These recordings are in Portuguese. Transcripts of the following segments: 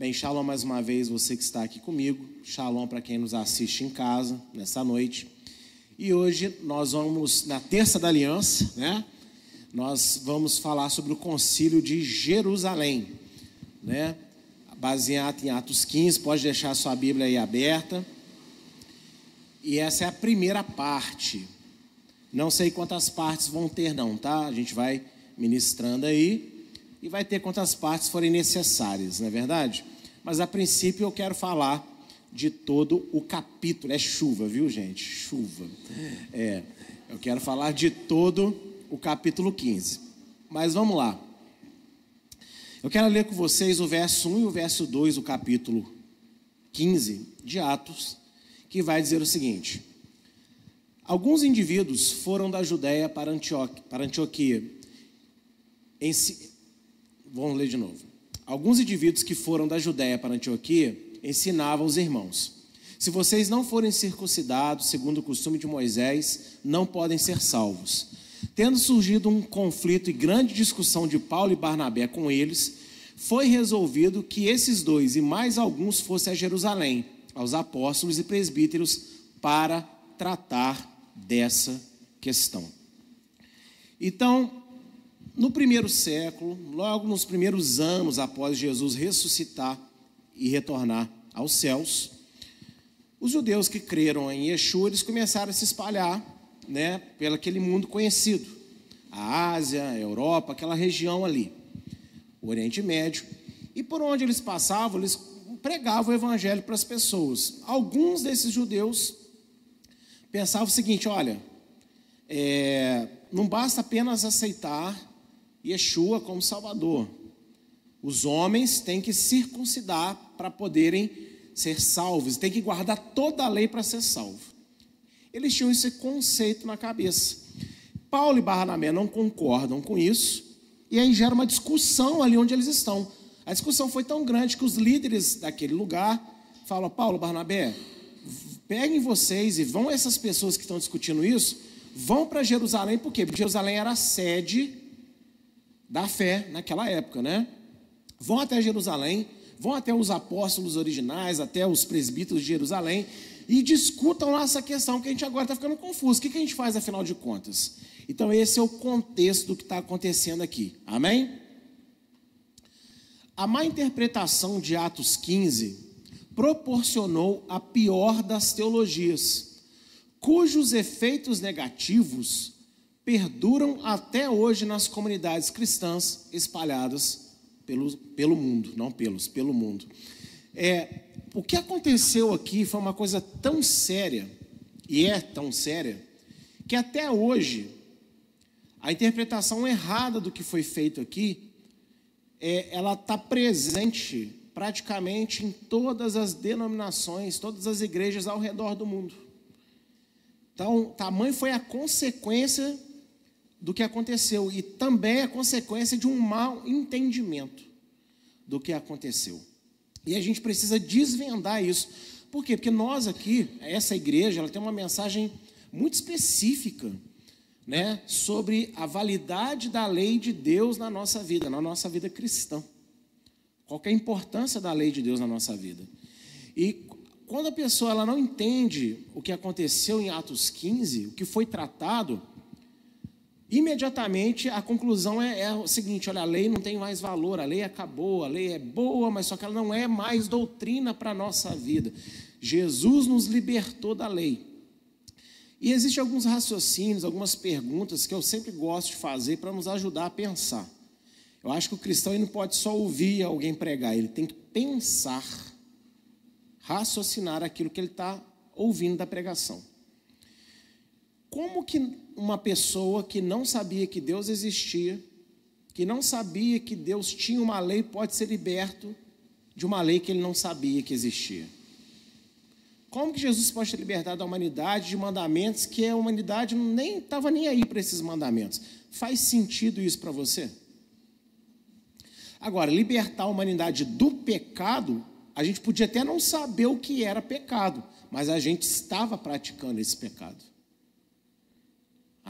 Bem, shalom mais uma vez você que está aqui comigo. Shalom para quem nos assiste em casa nessa noite. E hoje nós vamos na Terça da Aliança, né? Nós vamos falar sobre o Concílio de Jerusalém, né? Baseado em Atos 15, pode deixar a sua Bíblia aí aberta. E essa é a primeira parte. Não sei quantas partes vão ter não, tá? A gente vai ministrando aí e vai ter quantas partes forem necessárias, não é verdade? Mas a princípio eu quero falar de todo o capítulo. É chuva, viu, gente? Chuva. É, eu quero falar de todo o capítulo 15. Mas vamos lá. Eu quero ler com vocês o verso 1 e o verso 2 do capítulo 15 de Atos, que vai dizer o seguinte: Alguns indivíduos foram da Judéia para, Antioquia, para Antioquia. Em, vamos ler de novo. Alguns indivíduos que foram da Judéia para Antioquia ensinavam os irmãos: Se vocês não forem circuncidados segundo o costume de Moisés, não podem ser salvos. Tendo surgido um conflito e grande discussão de Paulo e Barnabé com eles, foi resolvido que esses dois e mais alguns fossem a Jerusalém, aos apóstolos e presbíteros, para tratar dessa questão. Então, no primeiro século, logo nos primeiros anos após Jesus ressuscitar e retornar aos céus, os judeus que creram em Yeshua, eles começaram a se espalhar, né, pelo aquele mundo conhecido, a Ásia, a Europa, aquela região ali, o Oriente Médio, e por onde eles passavam, eles pregavam o evangelho para as pessoas. Alguns desses judeus pensavam o seguinte: olha, é, não basta apenas aceitar Yeshua como Salvador. Os homens têm que circuncidar para poderem ser salvos, têm que guardar toda a lei para ser salvo. Eles tinham esse conceito na cabeça. Paulo e Barnabé não concordam com isso, e aí gera uma discussão ali onde eles estão. A discussão foi tão grande que os líderes daquele lugar falam: Paulo, Barnabé, peguem vocês e vão essas pessoas que estão discutindo isso, vão para Jerusalém? Porque Jerusalém era a sede da fé naquela época, né? Vão até Jerusalém, vão até os apóstolos originais, até os presbíteros de Jerusalém e discutam lá essa questão que a gente agora está ficando confuso. O que, que a gente faz afinal de contas? Então, esse é o contexto do que está acontecendo aqui. Amém? A má interpretação de Atos 15 proporcionou a pior das teologias, cujos efeitos negativos perduram até hoje nas comunidades cristãs espalhadas pelo, pelo mundo, não pelos, pelo mundo. É, o que aconteceu aqui foi uma coisa tão séria, e é tão séria, que até hoje a interpretação errada do que foi feito aqui, é, ela está presente praticamente em todas as denominações, todas as igrejas ao redor do mundo. Então, tamanho foi a consequência do que aconteceu e também é consequência de um mau entendimento do que aconteceu. E a gente precisa desvendar isso. Por quê? Porque nós aqui, essa igreja, ela tem uma mensagem muito específica, né, sobre a validade da lei de Deus na nossa vida, na nossa vida cristã. Qual é a importância da lei de Deus na nossa vida? E quando a pessoa ela não entende o que aconteceu em Atos 15, o que foi tratado, imediatamente a conclusão é, é, o seguinte: olha, a lei não tem mais valor, a lei acabou, a lei é boa, mas só que ela não é mais doutrina para a nossa vida. Jesus nos libertou da lei. E existem alguns raciocínios, algumas perguntas que eu sempre gosto de fazer para nos ajudar a pensar. Eu acho que o cristão não pode só ouvir alguém pregar, ele tem que pensar, raciocinar aquilo que ele está ouvindo da pregação. Como que uma pessoa que não sabia que Deus existia, que não sabia que Deus tinha uma lei, pode ser liberto de uma lei que ele não sabia que existia? Como que Jesus pode ter libertado a humanidade de mandamentos que a humanidade nem estava nem aí para esses mandamentos? Faz sentido isso para você? Agora, libertar a humanidade do pecado, a gente podia até não saber o que era pecado, mas a gente estava praticando esse pecado.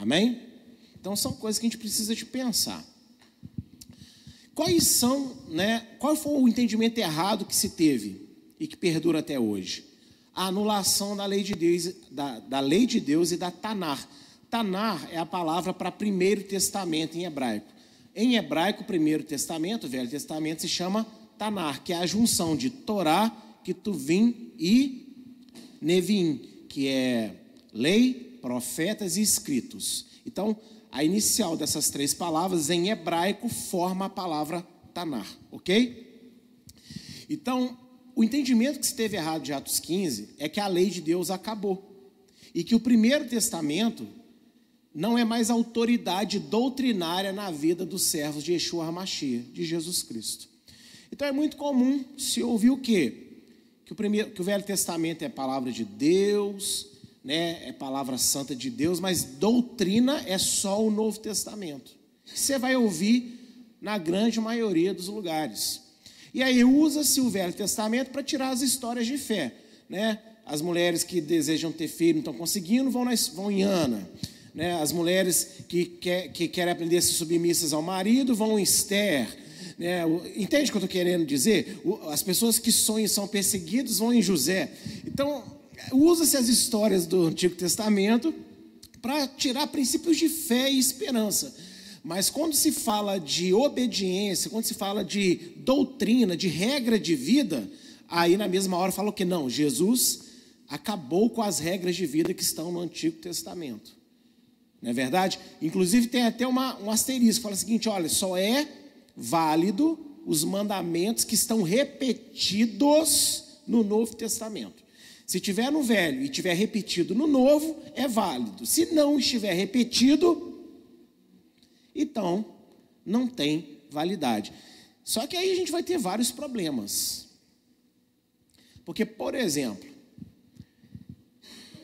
Amém? Então são coisas que a gente precisa de pensar. Quais são, né? Qual foi o entendimento errado que se teve e que perdura até hoje? A anulação da lei de Deus, da, da lei de Deus e da Tanar. Tanar é a palavra para Primeiro Testamento em hebraico. Em hebraico, Primeiro Testamento, Velho Testamento, se chama Tanar, que é a junção de Torá, Ketuvim e Nevim, que é lei, profetas e escritos. Então, a inicial dessas três palavras em hebraico forma a palavra Tanar, ok? Então, o entendimento que se teve errado de Atos 15 é que a lei de Deus acabou e que o primeiro testamento não é mais autoridade doutrinária na vida dos servos de Yeshua HaMashiach, de Jesus Cristo. Então é muito comum se ouvir o quê? Que o, primeiro, que o Velho Testamento é palavra de Deus, né, é palavra santa de Deus, mas doutrina é só o Novo Testamento. Você vai ouvir na grande maioria dos lugares. E aí usa-se o Velho Testamento para tirar as histórias de fé, né? As mulheres que desejam ter filho não estão conseguindo, vão, na, vão em Ana. Né? As mulheres que, quer, que querem aprender a ser submissas ao marido vão em Esther. Né? Entende o que eu estou querendo dizer? As pessoas que sonham são perseguidas vão em José. Então, usa-se as histórias do Antigo Testamento para tirar princípios de fé e esperança. Mas quando se fala de obediência, quando se fala de doutrina, de regra de vida, aí na mesma hora fala que não, Jesus acabou com as regras de vida que estão no Antigo Testamento. Não é verdade? Inclusive tem até uma, um asterisco, fala o seguinte: olha, só é válido os mandamentos que estão repetidos no Novo Testamento. Se tiver no velho e tiver repetido no novo, é válido. Se não estiver repetido, então não tem validade. Só que aí a gente vai ter vários problemas. Porque, por exemplo,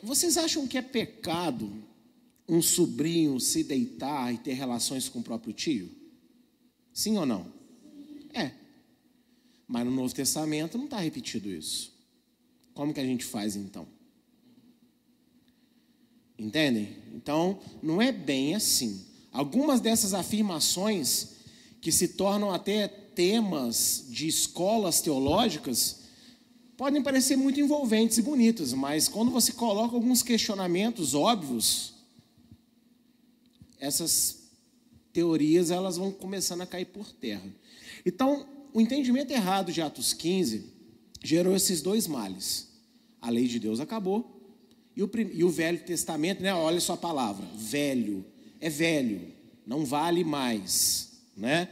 vocês acham que é pecado um sobrinho se deitar e ter relações com o próprio tio? Sim ou não? É. Mas no Novo Testamento não está repetido isso. Como que a gente faz então? Entendem? Então, não é bem assim. Algumas dessas afirmações, que se tornam até temas de escolas teológicas, podem parecer muito envolventes e bonitas, mas quando você coloca alguns questionamentos óbvios, essas teorias elas vão começando a cair por terra. Então, o entendimento errado de Atos 15 gerou esses dois males. A lei de Deus acabou. E o, e o Velho Testamento, né? olha só a palavra, velho, é velho, não vale mais. Né?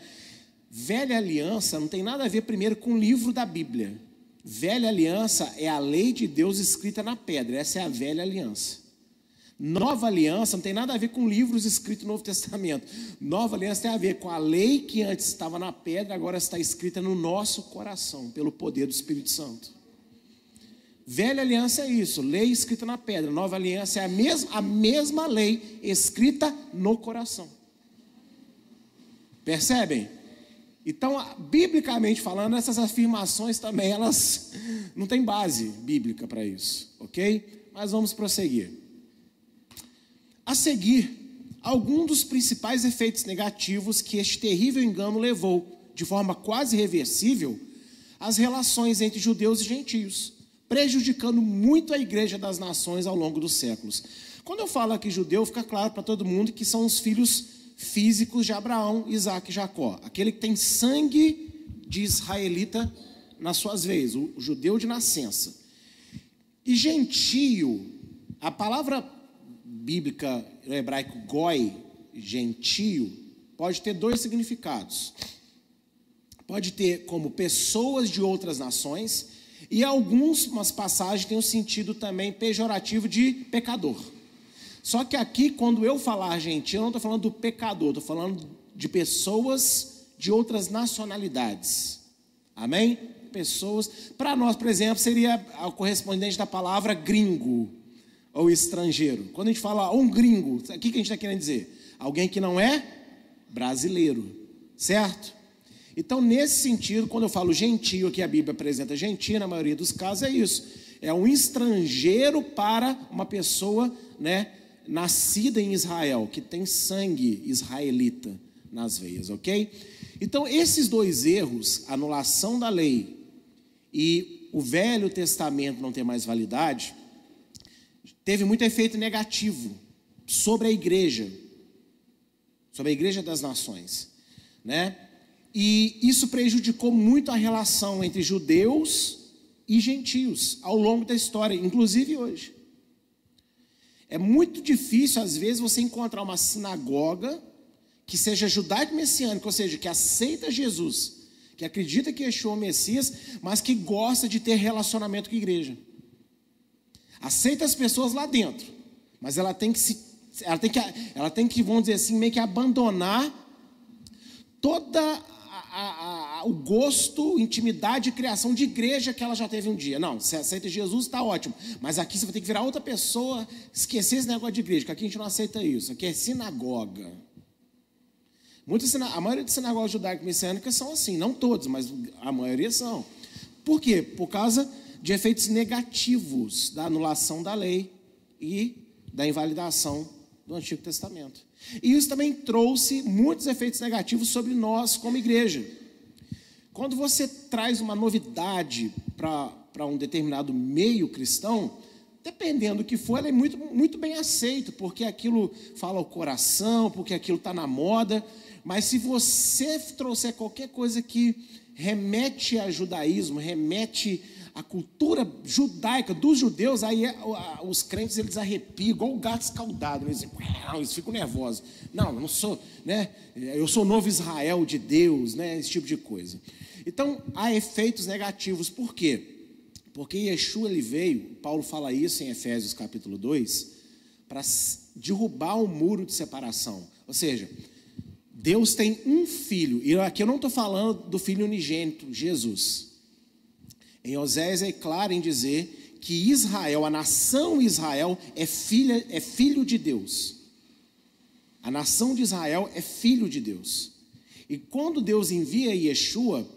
Velha aliança não tem nada a ver primeiro com o livro da Bíblia. Velha aliança é a lei de Deus escrita na pedra, essa é a velha aliança. Nova aliança não tem nada a ver com livros escritos no Novo Testamento. Nova aliança tem a ver com a lei que antes estava na pedra, agora está escrita no nosso coração, pelo poder do Espírito Santo. Velha aliança é isso, lei escrita na pedra. Nova aliança é a mesma, a mesma lei escrita no coração. Percebem? Então, biblicamente falando, essas afirmações também elas não têm base bíblica para isso, ok? Mas vamos prosseguir. A seguir, algum dos principais efeitos negativos que este terrível engano levou, de forma quase irreversível, as relações entre judeus e gentios prejudicando muito a igreja das nações ao longo dos séculos. Quando eu falo aqui judeu, fica claro para todo mundo que são os filhos físicos de Abraão, Isaac e Jacó. Aquele que tem sangue de israelita nas suas veias, o judeu de nascença. E gentio, a palavra bíblica no hebraico goi, gentio, pode ter dois significados. Pode ter como pessoas de outras nações e algumas passagens têm um sentido também pejorativo de pecador. Só que aqui, quando eu falar gentil, eu não estou falando do pecador, estou falando de pessoas de outras nacionalidades. Amém? Pessoas. Para nós, por exemplo, seria o correspondente da palavra gringo ou estrangeiro. Quando a gente fala um gringo, o que a gente está querendo dizer? Alguém que não é brasileiro, certo? Então, nesse sentido, quando eu falo gentio, que a Bíblia apresenta gentio, na maioria dos casos é isso. É um estrangeiro para uma pessoa, né, nascida em Israel, que tem sangue israelita nas veias, ok? Então, esses dois erros, anulação da lei e o Velho Testamento não ter mais validade, teve muito efeito negativo sobre a igreja, sobre a igreja das nações, né? E isso prejudicou muito a relação entre judeus e gentios ao longo da história, inclusive hoje. É muito difícil, às vezes, você encontrar uma sinagoga que seja judaico-messiânica, ou seja, que aceita Jesus, que acredita que Yeshua é o Messias, mas que gosta de ter relacionamento com a igreja. Aceita as pessoas lá dentro, mas ela tem que se, ela tem que, ela tem que, vamos dizer assim, meio que abandonar toda a, a, o gosto, intimidade e criação de igreja que ela já teve um dia. Não, você aceita Jesus, está ótimo. Mas aqui você vai ter que virar outra pessoa, esquecer esse negócio de igreja, que aqui a gente não aceita isso. Aqui é sinagoga. Muitas, a maioria das sinagogas judaico-messiânicas são assim, não todos, mas a maioria são. Por quê? Por causa de efeitos negativos da anulação da lei e da invalidação do Antigo Testamento. E isso também trouxe muitos efeitos negativos sobre nós como igreja. Quando você traz uma novidade para um determinado meio cristão, dependendo do que for, ela é muito, muito bem aceito, porque aquilo fala ao coração, porque aquilo está na moda. Mas se você trouxer qualquer coisa que remete a judaísmo, remete a cultura judaica dos judeus, aí é, os crentes eles arrepiam, igual o gato escaldado, eles, eles ficam nervosos. Não, eu não sou, né? Eu sou novo Israel de Deus, né? Esse tipo de coisa. Então, há efeitos negativos, por quê? Porque Yeshua ele veio, Paulo fala isso em Efésios capítulo 2, para derrubar o muro de separação. Ou seja, Deus tem um filho, e aqui eu não estou falando do filho unigênito, Jesus. Em Oséias é claro em dizer que Israel, a nação Israel, é, filha, é filho de Deus. A nação de Israel é filho de Deus. E quando Deus envia Yeshua,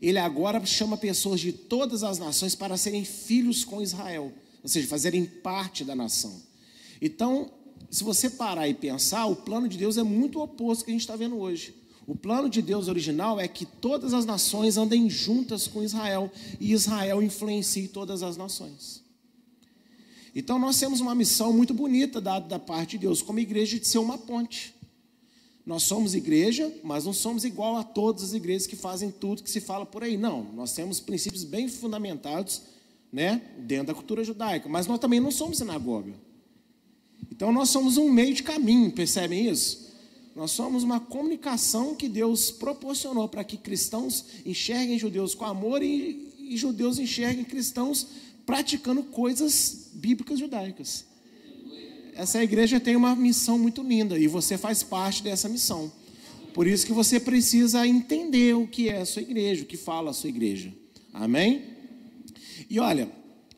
ele agora chama pessoas de todas as nações para serem filhos com Israel, ou seja, fazerem parte da nação. Então, se você parar e pensar, o plano de Deus é muito oposto do que a gente está vendo hoje. O plano de Deus original é que todas as nações andem juntas com Israel e Israel influencie todas as nações. Então nós temos uma missão muito bonita dada da parte de Deus como igreja de ser uma ponte. Nós somos igreja, mas não somos igual a todas as igrejas que fazem tudo que se fala por aí. Não, nós temos princípios bem fundamentados, né, dentro da cultura judaica, mas nós também não somos sinagoga. Então nós somos um meio de caminho, percebem isso? Nós somos uma comunicação que Deus proporcionou para que cristãos enxerguem judeus com amor e, e judeus enxerguem cristãos praticando coisas bíblicas judaicas. Essa igreja tem uma missão muito linda e você faz parte dessa missão. Por isso que você precisa entender o que é a sua igreja, o que fala a sua igreja. Amém? E olha,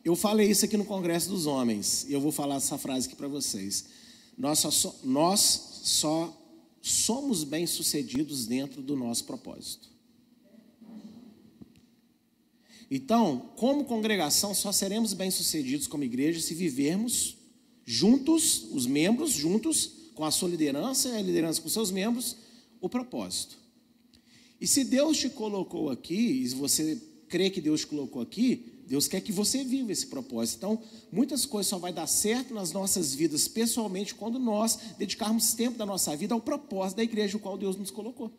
eu falei isso aqui no Congresso dos Homens, e eu vou falar essa frase aqui para vocês. Nós só, nós só somos bem-sucedidos dentro do nosso propósito. Então, como congregação, só seremos bem-sucedidos como igreja se vivermos juntos, os membros juntos, com a sua liderança e a liderança com seus membros, o propósito. E se Deus te colocou aqui, e você crê que Deus te colocou aqui, Deus quer que você viva esse propósito. Então, muitas coisas só vai dar certo nas nossas vidas pessoalmente quando nós dedicarmos tempo da nossa vida ao propósito da igreja, o qual Deus nos colocou.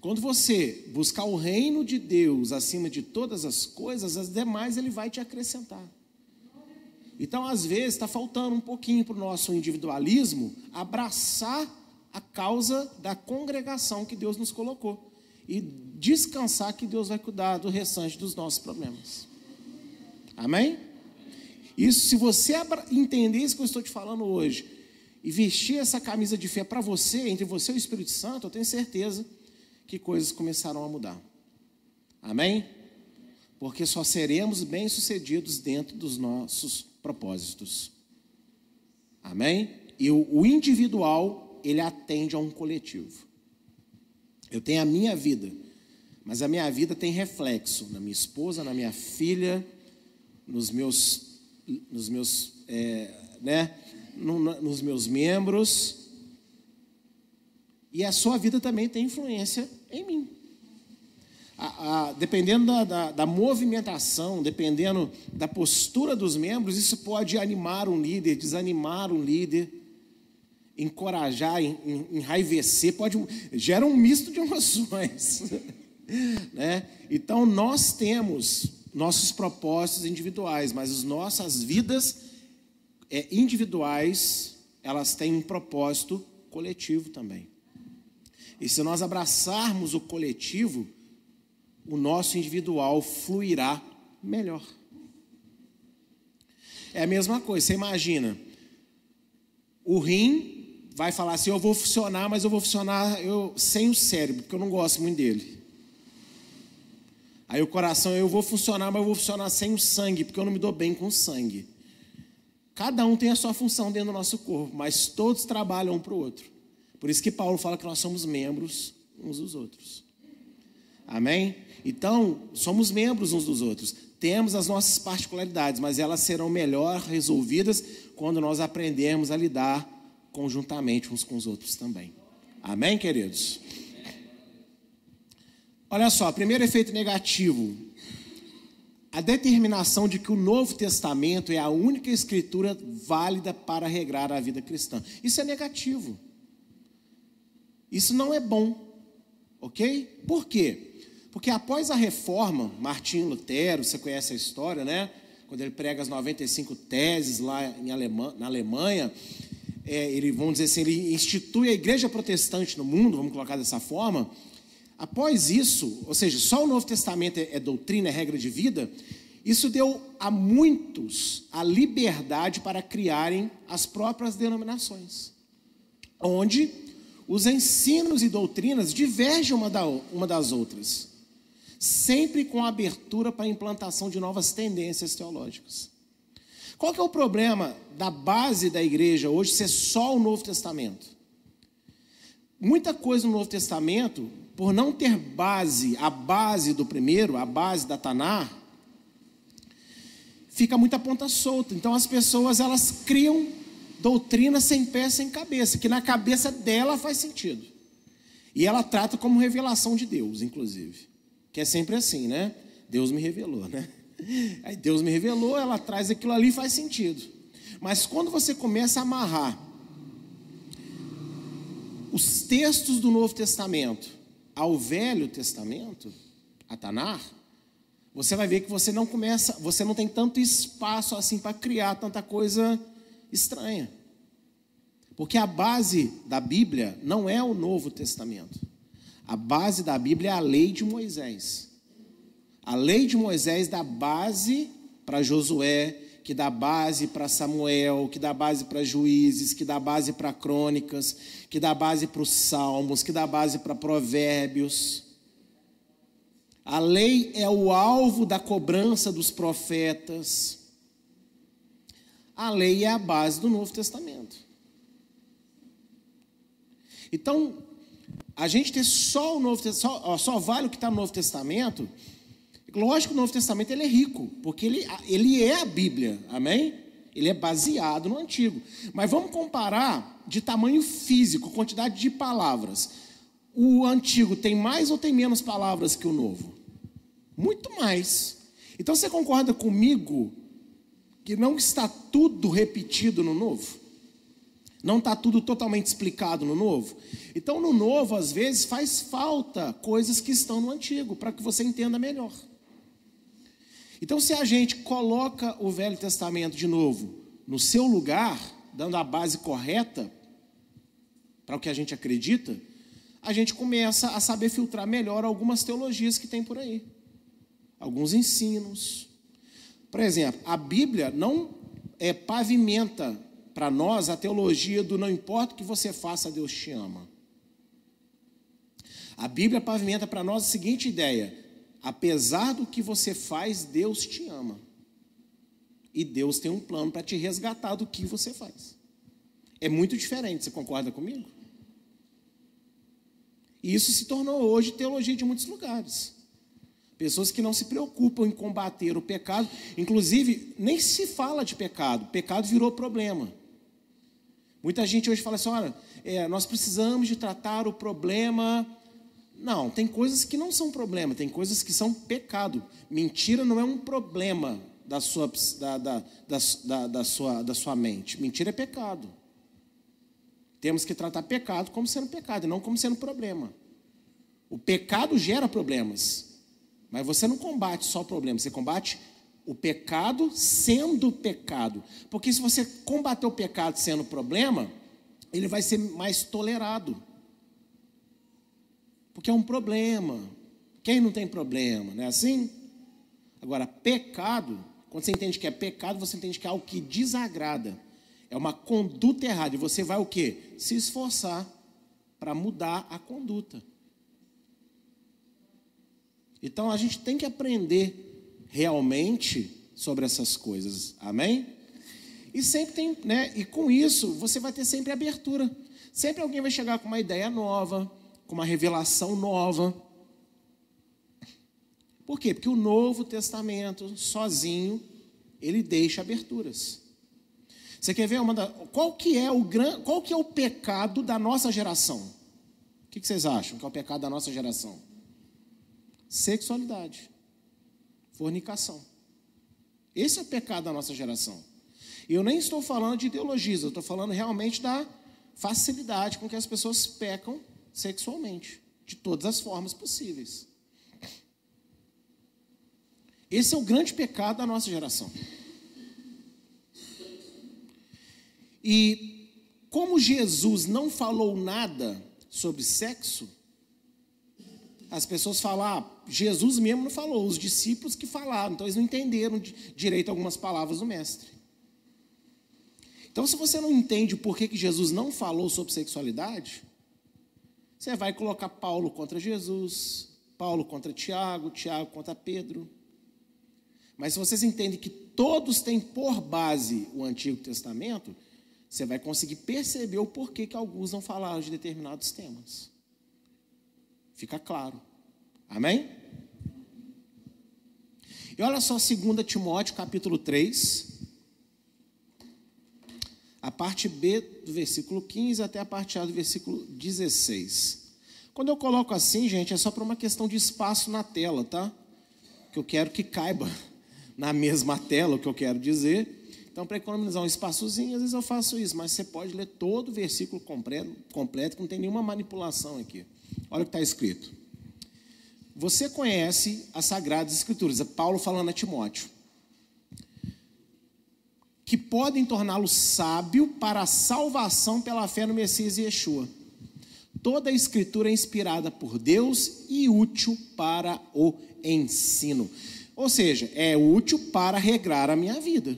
Quando você buscar o reino de Deus acima de todas as coisas, as demais Ele vai te acrescentar. Então, às vezes, está faltando um pouquinho para o nosso individualismo abraçar a causa da congregação que Deus nos colocou e descansar que Deus vai cuidar do restante dos nossos problemas. Amém? Isso, se você entender isso que eu estou te falando hoje e vestir essa camisa de fé para você, entre você e o Espírito Santo, eu tenho certeza que coisas começarão a mudar. Amém? Porque só seremos bem-sucedidos dentro dos nossos propósitos. Amém? E o, individual, ele atende a um coletivo. Eu tenho a minha vida, mas a minha vida tem reflexo na minha esposa, na minha filha, nos meus, nos meus, é, né, no, nos meus membros. E a sua vida também tem influência em mim. A, a, dependendo da, da, da, movimentação, dependendo da postura dos membros, isso pode animar um líder, desanimar um líder, encorajar, enraivecer, pode gera um misto de emoções, né? Então nós temos nossos propósitos individuais, mas as nossas vidas é, individuais elas têm um propósito coletivo também. E se nós abraçarmos o coletivo, o nosso individual fluirá melhor. É a mesma coisa, você imagina, o rim vai falar assim: eu vou funcionar, mas eu vou funcionar eu, sem o cérebro, porque eu não gosto muito dele. Aí o coração, eu vou funcionar, mas eu vou funcionar sem o sangue, porque eu não me dou bem com o sangue. Cada um tem a sua função dentro do nosso corpo, mas todos trabalham um para o outro. Por isso que Paulo fala que nós somos membros uns dos outros. Amém? Então, somos membros uns dos outros. Temos as nossas particularidades, mas elas serão melhor resolvidas quando nós aprendermos a lidar conjuntamente uns com os outros também. Amém, queridos? Olha só, primeiro efeito negativo. A determinação de que o Novo Testamento é a única escritura válida para regrar a vida cristã. Isso é negativo. Isso não é bom. Ok? Por quê? Porque após a reforma, Martinho Lutero, você conhece a história, né? Quando ele prega as 95 teses lá em Alemanha, na Alemanha, é, ele, vamos dizer assim, ele institui a igreja protestante no mundo, vamos colocar dessa forma. Após isso, ou seja, só o Novo Testamento é, é doutrina, é regra de vida, isso deu a muitos a liberdade para criarem as próprias denominações, onde os ensinos e doutrinas divergem uma, da, uma das outras, sempre com abertura para a implantação de novas tendências teológicas. Qual que é o problema da base da igreja hoje ser só o Novo Testamento? Muita coisa no Novo Testamento, por não ter base, a base do primeiro, a base da Tanar, fica muita ponta solta. Então as pessoas elas criam doutrina sem pé, sem cabeça, que na cabeça dela faz sentido. E ela trata como revelação de Deus, inclusive. Que é sempre assim, né? Deus me revelou, né? Aí Deus me revelou, ela traz aquilo ali faz sentido. Mas quando você começa a amarrar os textos do Novo Testamento ao Velho Testamento, a Tanar, você vai ver que você não começa, você não tem tanto espaço assim para criar tanta coisa estranha. Porque a base da Bíblia não é o Novo Testamento. A base da Bíblia é a lei de Moisés. A lei de Moisés dá base para Josué, que dá base para Samuel, que dá base para juízes, que dá base para crônicas, que dá base para os salmos, que dá base para provérbios. A lei é o alvo da cobrança dos profetas. A lei é a base do Novo Testamento. Então, a gente ter só o Novo Testamento, só, só vale o que está no Novo Testamento. Lógico que o Novo Testamento ele é rico, porque ele, ele é a Bíblia, amém? Ele é baseado no Antigo. Mas vamos comparar de tamanho físico, quantidade de palavras. O Antigo tem mais ou tem menos palavras que o Novo? Muito mais. Então você concorda comigo que não está tudo repetido no Novo? Não está tudo totalmente explicado no novo? Então, no novo, às vezes, faz falta coisas que estão no antigo, para que você entenda melhor. Então, se a gente coloca o Velho Testamento de novo no seu lugar, dando a base correta para o que a gente acredita, a gente começa a saber filtrar melhor algumas teologias que tem por aí, alguns ensinos. Por exemplo, a Bíblia não é, pavimenta para nós a teologia do não importa o que você faça, Deus te ama. A Bíblia pavimenta para nós a seguinte ideia: apesar do que você faz, Deus te ama. E Deus tem um plano para te resgatar do que você faz. É muito diferente, você concorda comigo? E isso se tornou hoje teologia de muitos lugares. Pessoas que não se preocupam em combater o pecado, inclusive nem se fala de pecado, pecado virou problema. Muita gente hoje fala assim: olha, é, nós precisamos de tratar o problema. Não, tem coisas que não são problema, tem coisas que são pecado. Mentira não é um problema da sua, da, da, da, da, sua, da sua mente. Mentira é pecado. Temos que tratar pecado como sendo pecado e não como sendo problema. O pecado gera problemas, mas você não combate só o problema, você combate o pecado sendo pecado. Porque se você combater o pecado sendo problema, ele vai ser mais tolerado. Porque é um problema. Quem não tem problema, não é assim? Agora, pecado, quando você entende que é pecado, você entende que é algo que desagrada. É uma conduta errada. E você vai o quê? Se esforçar para mudar a conduta. Então a gente tem que aprender realmente sobre essas coisas. Amém? E sempre tem, né? E com isso você vai ter sempre abertura. Sempre alguém vai chegar com uma ideia nova, com uma revelação nova. Por quê? Porque o Novo Testamento, sozinho, ele deixa aberturas. Você quer ver uma da, qual que é o gran, qual que é o pecado da nossa geração? O que, vocês acham que é o pecado da nossa geração? Sexualidade, fornicação. Esse é o pecado da nossa geração. E eu nem estou falando de ideologias, eu estou falando realmente da facilidade com que as pessoas pecam sexualmente, de todas as formas possíveis. Esse é o grande pecado da nossa geração. E como Jesus não falou nada sobre sexo, as pessoas falam, ah, Jesus mesmo não falou, os discípulos que falaram, então eles não entenderam direito algumas palavras do Mestre. Então, se você não entende por que, que Jesus não falou sobre sexualidade, você vai colocar Paulo contra Jesus, Paulo contra Tiago, Tiago contra Pedro. Mas se vocês entendem que todos têm por base o Antigo Testamento, você vai conseguir perceber o porquê que alguns não falaram de determinados temas. Fica claro. Amém? E olha só 2 Timóteo capítulo 3, a parte B do versículo 15 até a parte A do versículo 16. Quando eu coloco assim, gente, é só para uma questão de espaço na tela, tá? Que eu quero que caiba na mesma tela o que eu quero dizer. Então, para economizar um espaçozinho, às vezes eu faço isso, mas você pode ler todo o versículo completo, completo que não tem nenhuma manipulação aqui. Olha o que está escrito. Você conhece as Sagradas Escrituras, é Paulo falando a Timóteo, que podem torná-lo sábio para a salvação pela fé no Messias e Yeshua. Toda a Escritura é inspirada por Deus e útil para o ensino. Ou seja, é útil para regrar a minha vida.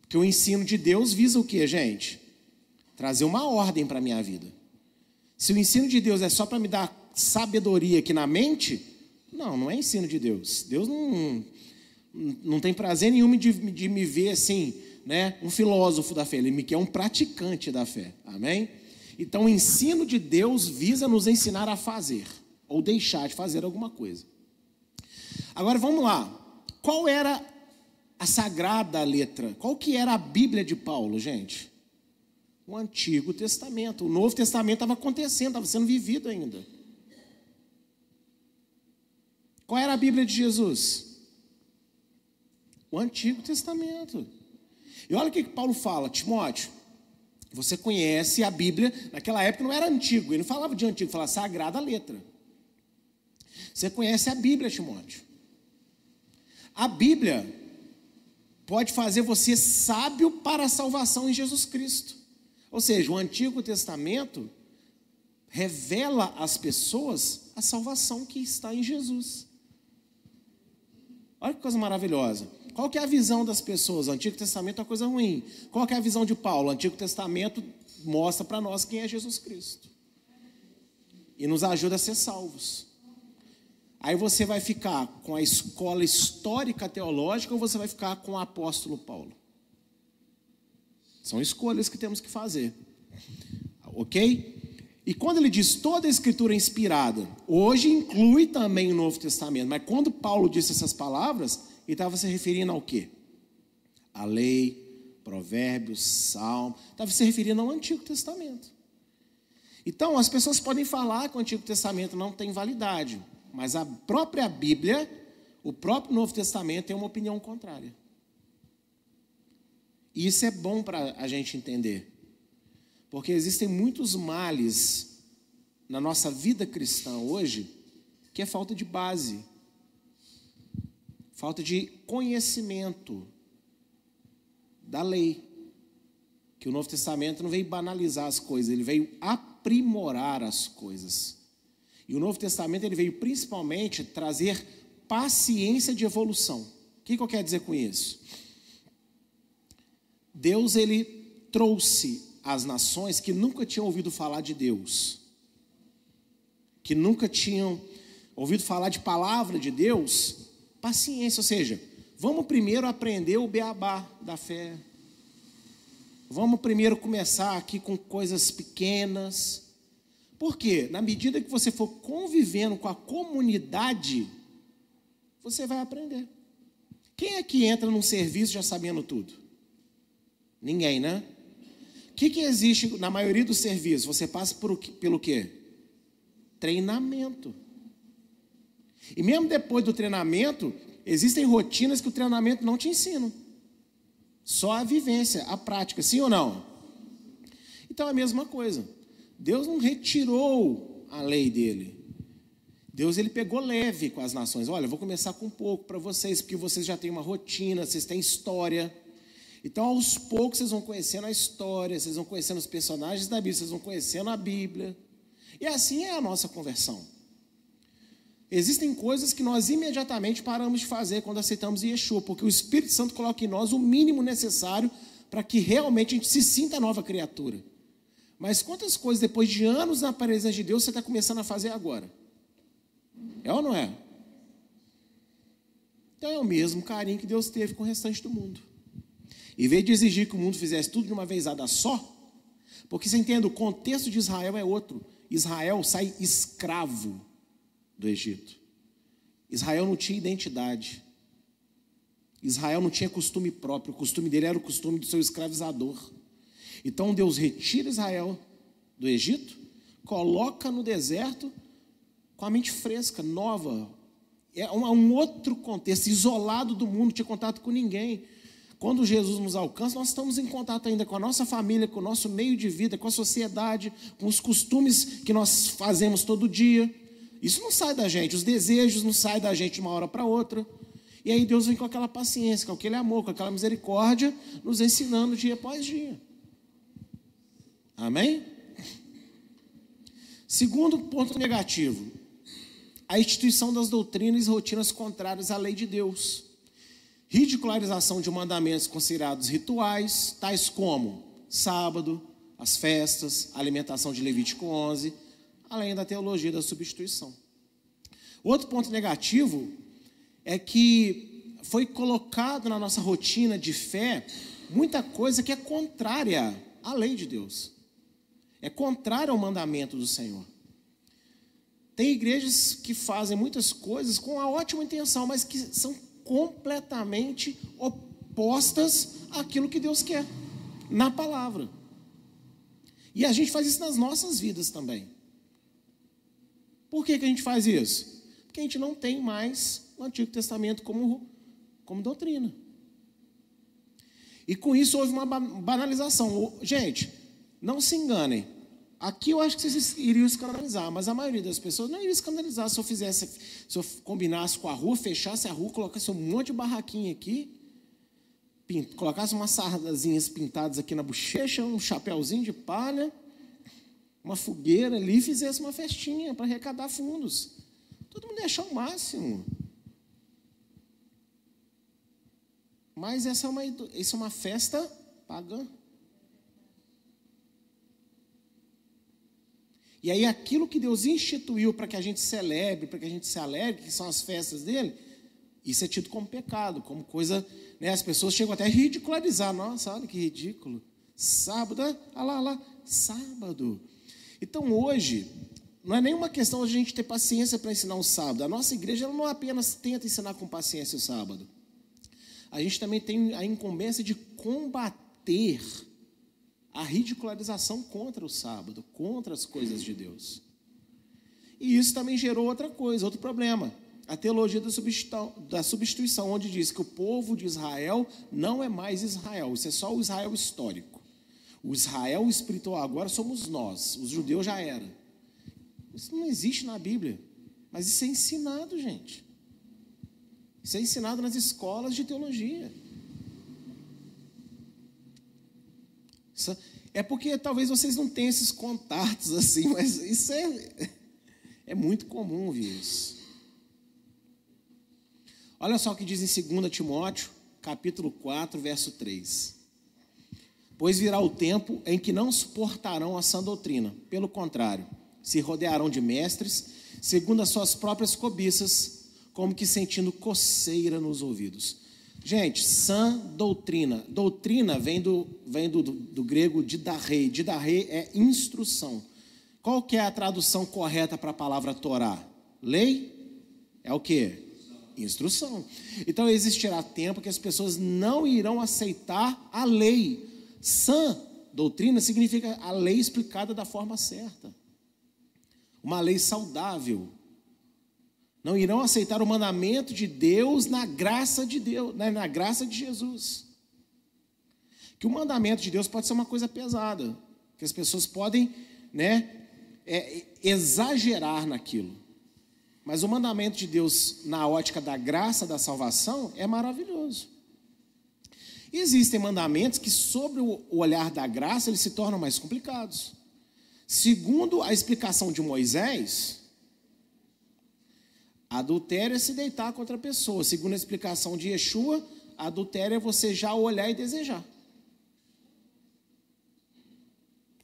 Porque o ensino de Deus visa o que, gente? Trazer uma ordem para a minha vida. Se o ensino de Deus é só para me dar sabedoria aqui na mente, não, não é ensino de Deus. Deus não, não tem prazer nenhum de, de me ver assim, né, um filósofo da fé, ele me quer um praticante da fé. Amém? Então, o ensino de Deus visa nos ensinar a fazer ou deixar de fazer alguma coisa. Agora vamos lá. Qual era a sagrada letra? Qual que era a Bíblia de Paulo, gente? O Antigo Testamento. O Novo Testamento estava acontecendo, estava sendo vivido ainda. Qual era a Bíblia de Jesus? O Antigo Testamento. E olha o que Paulo fala, Timóteo. Você conhece a Bíblia, naquela época não era antigo, ele não falava de antigo, falava sagrada letra. Você conhece a Bíblia, Timóteo. A Bíblia pode fazer você sábio para a salvação em Jesus Cristo. Ou seja, o Antigo Testamento revela às pessoas a salvação que está em Jesus. Olha que coisa maravilhosa. Qual que é a visão das pessoas? O Antigo Testamento é uma coisa ruim. Qual que é a visão de Paulo? O Antigo Testamento mostra para nós quem é Jesus Cristo. E nos ajuda a ser salvos. Aí você vai ficar com a escola histórica teológica ou você vai ficar com o apóstolo Paulo? São escolhas que temos que fazer. Ok? E quando ele diz toda a escritura é inspirada, hoje inclui também o Novo Testamento, mas quando Paulo disse essas palavras, ele estava se referindo ao quê? A lei, Provérbios, Salmo, estava se referindo ao Antigo Testamento. Então, as pessoas podem falar que o Antigo Testamento não tem validade, mas a própria Bíblia, o próprio Novo Testamento tem uma opinião contrária. E isso é bom para a gente entender, porque existem muitos males na nossa vida cristã hoje que é falta de base, falta de conhecimento da lei. Que o Novo Testamento não veio banalizar as coisas, ele veio aprimorar as coisas. E o Novo Testamento ele veio principalmente trazer paciência de evolução. O que, que eu quero dizer com isso? Deus ele trouxe às nações que nunca tinham ouvido falar de Deus, que nunca tinham ouvido falar de palavra de Deus, paciência, ou seja, vamos primeiro aprender o beabá da fé. Vamos primeiro começar aqui com coisas pequenas. Porque na medida que você for convivendo com a comunidade, você vai aprender. Quem é que entra num serviço já sabendo tudo? Ninguém, né? O que, que existe na maioria dos serviços? Você passa por, pelo quê? Treinamento. E mesmo depois do treinamento, existem rotinas que o treinamento não te ensina. Só a vivência, a prática, sim ou não? Então é a mesma coisa. Deus não retirou a lei dele. Deus ele pegou leve com as nações. Olha, vou começar com um pouco para vocês, porque vocês já têm uma rotina, vocês têm história. Então, aos poucos, vocês vão conhecendo a história, vocês vão conhecendo os personagens da Bíblia, vocês vão conhecendo a Bíblia. E assim é a nossa conversão. Existem coisas que nós imediatamente paramos de fazer quando aceitamos Yeshua, porque o Espírito Santo coloca em nós o mínimo necessário para que realmente a gente se sinta nova criatura. Mas quantas coisas depois de anos na presença de Deus você está começando a fazer agora? É ou não é? Então é o mesmo carinho que Deus teve com o restante do mundo. Em vez de exigir que o mundo fizesse tudo de uma vezada só, porque você entende, o contexto de Israel é outro. Israel sai escravo do Egito. Israel não tinha identidade. Israel não tinha costume próprio, o costume dele era o costume do seu escravizador. Então Deus retira Israel do Egito, coloca no deserto com a mente fresca, nova. É um, um outro contexto, isolado do mundo, não tinha contato com ninguém. Quando Jesus nos alcança, nós estamos em contato ainda com a nossa família, com o nosso meio de vida, com a sociedade, com os costumes que nós fazemos todo dia. Isso não sai da gente, os desejos não saem da gente de uma hora para outra. E aí Deus vem com aquela paciência, com aquele amor, com aquela misericórdia, nos ensinando dia após dia. Amém? Segundo ponto negativo, a instituição das doutrinas e rotinas contrárias à lei de Deus. Ridicularização de mandamentos considerados rituais, tais como sábado, as festas, alimentação de Levítico 11, além da teologia da substituição. Outro ponto negativo é que foi colocado na nossa rotina de fé muita coisa que é contrária à lei de Deus. É contrária ao mandamento do Senhor. Tem igrejas que fazem muitas coisas com a ótima intenção, mas que são completamente opostas àquilo que Deus quer na palavra. E a gente faz isso nas nossas vidas também. Por que, que a gente faz isso? Porque a gente não tem mais o Antigo Testamento como, como doutrina. E com isso houve uma banalização. Gente, não se enganem. Aqui eu acho que vocês iriam escandalizar, mas a maioria das pessoas não iria escandalizar se eu fizesse, se eu combinasse com a rua, fechasse a rua, colocasse um monte de barraquinha aqui, colocasse umas sardazinhas pintadas aqui na bochecha, um chapéuzinho de palha uma fogueira ali e fizesse uma festinha para arrecadar fundos. Todo mundo ia achar o máximo. Mas essa é uma, essa é uma festa pagã. E aí aquilo que Deus instituiu para que a gente celebre, para que a gente se alegre, que são as festas dele, isso é tido como pecado, como coisa, né, as pessoas chegam até a ridicularizar, nossa, olha que ridículo. Sábado, olha lá, olha lá, sábado. Então hoje, não é nenhuma questão de a gente ter paciência para ensinar o sábado. A nossa igreja não apenas tenta ensinar com paciência o sábado. A gente também tem a incumbência de combater a ridicularização contra o sábado, contra as coisas de Deus. E isso também gerou outra coisa, outro problema. A teologia da substituição, onde diz que o povo de Israel não é mais Israel, isso é só o Israel histórico. O Israel espiritual agora somos nós, os judeus já eram. Isso não existe na Bíblia, mas isso é ensinado, gente. Isso é ensinado nas escolas de teologia. Isso é porque talvez vocês não tenham esses contatos assim, mas isso é, é muito comum ver isso. Olha só o que diz em 2 Timóteo, capítulo 4, verso 3. Pois virá o tempo em que não suportarão a sã doutrina, pelo contrário, se rodearão de mestres, segundo as suas próprias cobiças, como que sentindo coceira nos ouvidos. Gente, sã doutrina. Doutrina vem do, vem do, do, do grego didarrei. Didarrei é instrução. Qual que é a tradução correta para a palavra Torá? Lei? É o que? Instrução. Então existirá tempo que as pessoas não irão aceitar a lei. Sã doutrina significa a lei explicada da forma certa. Uma lei saudável. Não irão aceitar o mandamento de Deus na graça de Deus, né, na graça de Jesus. Que o mandamento de Deus pode ser uma coisa pesada, que as pessoas podem, né, é, exagerar naquilo. Mas o mandamento de Deus, na ótica da graça da salvação, é maravilhoso. Existem mandamentos que, sobre o olhar da graça, eles se tornam mais complicados. Segundo a explicação de Moisés, adultério é se deitar com outra pessoa. Segundo a explicação de Yeshua, adultério é você já olhar e desejar.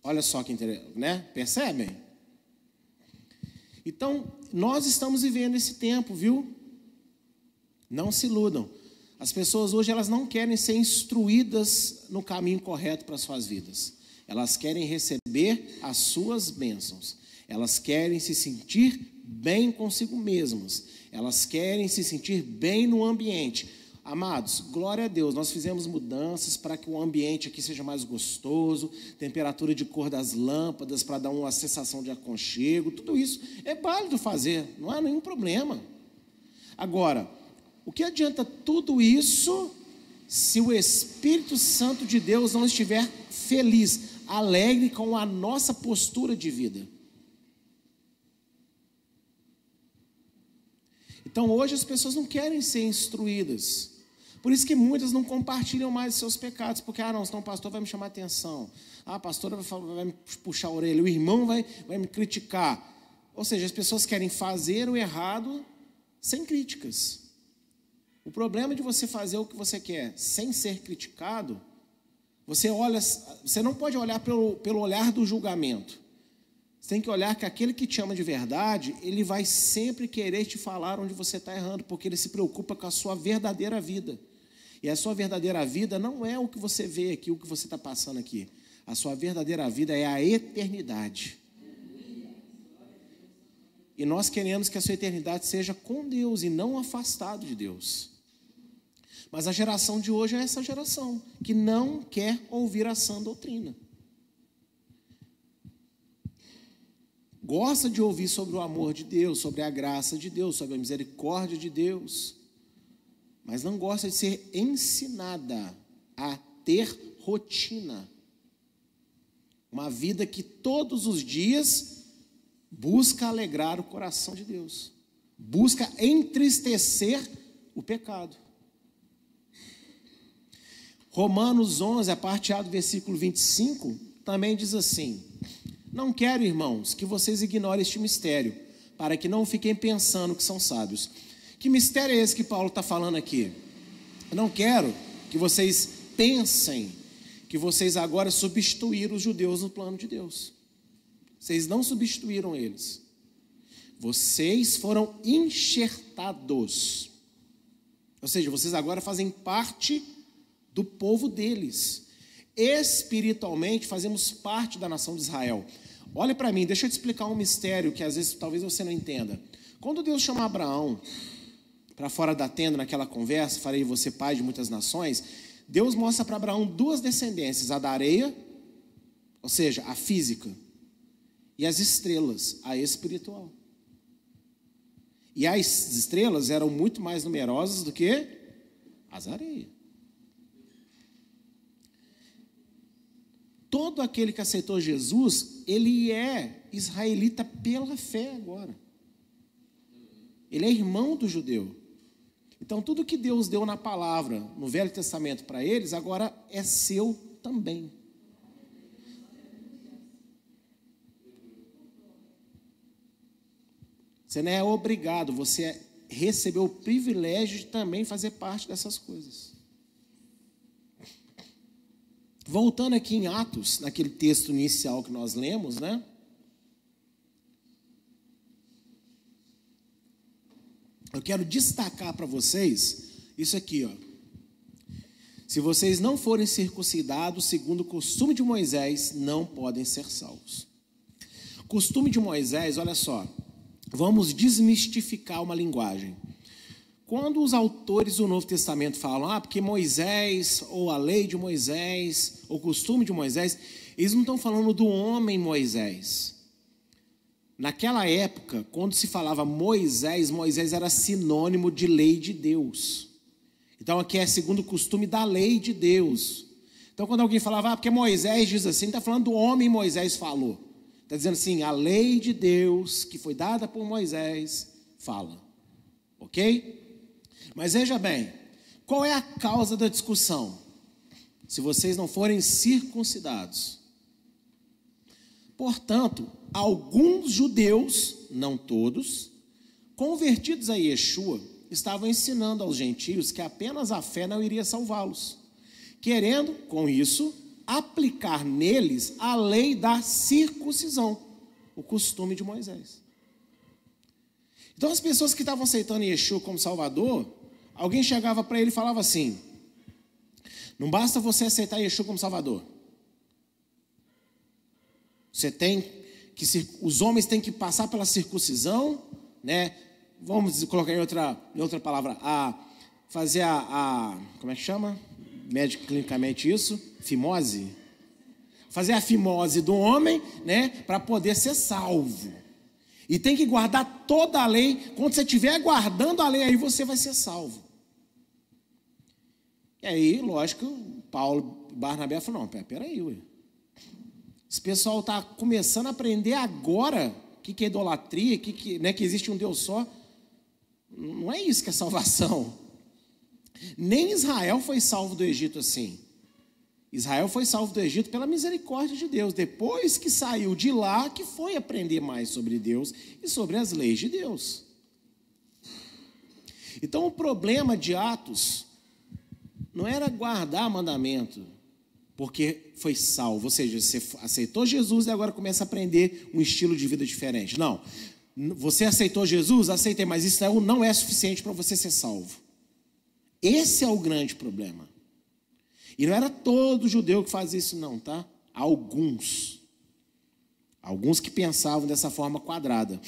Olha só que interessante, né? Percebem? Então, nós estamos vivendo esse tempo, viu? Não se iludam. As pessoas hoje elas não querem ser instruídas no caminho correto para suas vidas. Elas querem receber as suas bênçãos. Elas querem se sentir bem consigo mesmas. Elas querem se sentir bem no ambiente. Amados, glória a Deus, nós fizemos mudanças para que o ambiente aqui seja mais gostoso, temperatura de cor das lâmpadas para dar uma sensação de aconchego, tudo isso é válido fazer, não há nenhum problema. Agora, o que adianta tudo isso se o Espírito Santo de Deus não estiver feliz, alegre com a nossa postura de vida? Então hoje as pessoas não querem ser instruídas. Por isso que muitas não compartilham mais seus pecados, porque, ah, não, senão o pastor vai me chamar atenção. Ah, a pastora vai, me puxar a orelha, o irmão vai, vai me criticar. Ou seja, as pessoas querem fazer o errado sem críticas. O problema de você fazer o que você quer sem ser criticado, você olha, você não pode olhar pelo, pelo olhar do julgamento. Você tem que olhar que aquele que te ama de verdade, ele vai sempre querer te falar onde você está errando, porque ele se preocupa com a sua verdadeira vida. E a sua verdadeira vida não é o que você vê aqui, o que você está passando aqui. A sua verdadeira vida é a eternidade. E nós queremos que a sua eternidade seja com Deus e não afastado de Deus. Mas a geração de hoje é essa geração que não quer ouvir a sã doutrina. Gosta de ouvir sobre o amor de Deus, sobre a graça de Deus, sobre a misericórdia de Deus mas não gosta de ser ensinada a ter rotina. Uma vida que todos os dias busca alegrar o coração de Deus, busca entristecer o pecado. Romanos 11, a parte A do versículo 25, também diz assim: Não quero, irmãos, que vocês ignorem este mistério, para que não fiquem pensando que são sábios que mistério é esse que Paulo está falando aqui? Eu não quero que vocês pensem que vocês agora substituíram os judeus no plano de Deus. Vocês não substituíram eles. Vocês foram enxertados. Ou seja, vocês agora fazem parte do povo deles. Espiritualmente, fazemos parte da nação de Israel. Olha para mim, deixa eu te explicar um mistério que às vezes talvez você não entenda. Quando Deus chama Abraão para fora da tenda naquela conversa, farei você pai de muitas nações. Deus mostra para Abraão duas descendências: a da areia, ou seja, a física, e as estrelas, a espiritual. E as estrelas eram muito mais numerosas do que as areias. Todo aquele que aceitou Jesus, ele é israelita pela fé agora. Ele é irmão do judeu. Então, tudo que Deus deu na palavra, no Velho Testamento para eles, agora é seu também. Você não é obrigado, você recebeu o privilégio de também fazer parte dessas coisas. Voltando aqui em Atos, naquele texto inicial que nós lemos, né? Eu quero destacar para vocês isso aqui, ó. Se vocês não forem circuncidados segundo o costume de Moisés, não podem ser salvos. Costume de Moisés, olha só, vamos desmistificar uma linguagem. Quando os autores do Novo Testamento falam, ah, porque Moisés, ou a lei de Moisés, ou o costume de Moisés, eles não estão falando do homem Moisés. Naquela época, quando se falava Moisés, Moisés era sinônimo de lei de Deus. Então aqui é segundo o costume da lei de Deus. Então quando alguém falava, ah, porque Moisés diz assim, está falando do homem Moisés falou. Está dizendo assim, a lei de Deus que foi dada por Moisés fala. Ok? Mas veja bem, qual é a causa da discussão? Se vocês não forem circuncidados. Portanto, alguns judeus, não todos, convertidos a Yeshua, estavam ensinando aos gentios que apenas a fé não iria salvá-los, querendo, com isso, aplicar neles a lei da circuncisão, o costume de Moisés. Então, as pessoas que estavam aceitando Yeshua como Salvador, alguém chegava para ele e falava assim: Não basta você aceitar Yeshua como Salvador. Você tem que os homens têm que passar pela circuncisão, né? Vamos colocar em outra, em outra palavra, a fazer a, a como é que chama? Médico clinicamente isso, fimose. Fazer a fimose do homem, né, para poder ser salvo. E tem que guardar toda a lei. Quando você estiver guardando a lei, aí você vai ser salvo. E aí, lógico, Paulo Barnabé falou: não, peraí, ué. Esse pessoal está começando a aprender agora o que, que é idolatria, que, que, né, que existe um Deus só. Não é isso que é salvação. Nem Israel foi salvo do Egito assim. Israel foi salvo do Egito pela misericórdia de Deus. Depois que saiu de lá, que foi aprender mais sobre Deus e sobre as leis de Deus. Então o problema de Atos não era guardar mandamento, porque foi salvo. Ou seja, você aceitou Jesus e agora começa a aprender um estilo de vida diferente. Não. Você aceitou Jesus? Aceitei, mas isso não é suficiente para você ser salvo. Esse é o grande problema. E não era todo judeu que fazia isso, não, tá? Alguns. Alguns que pensavam dessa forma quadrada.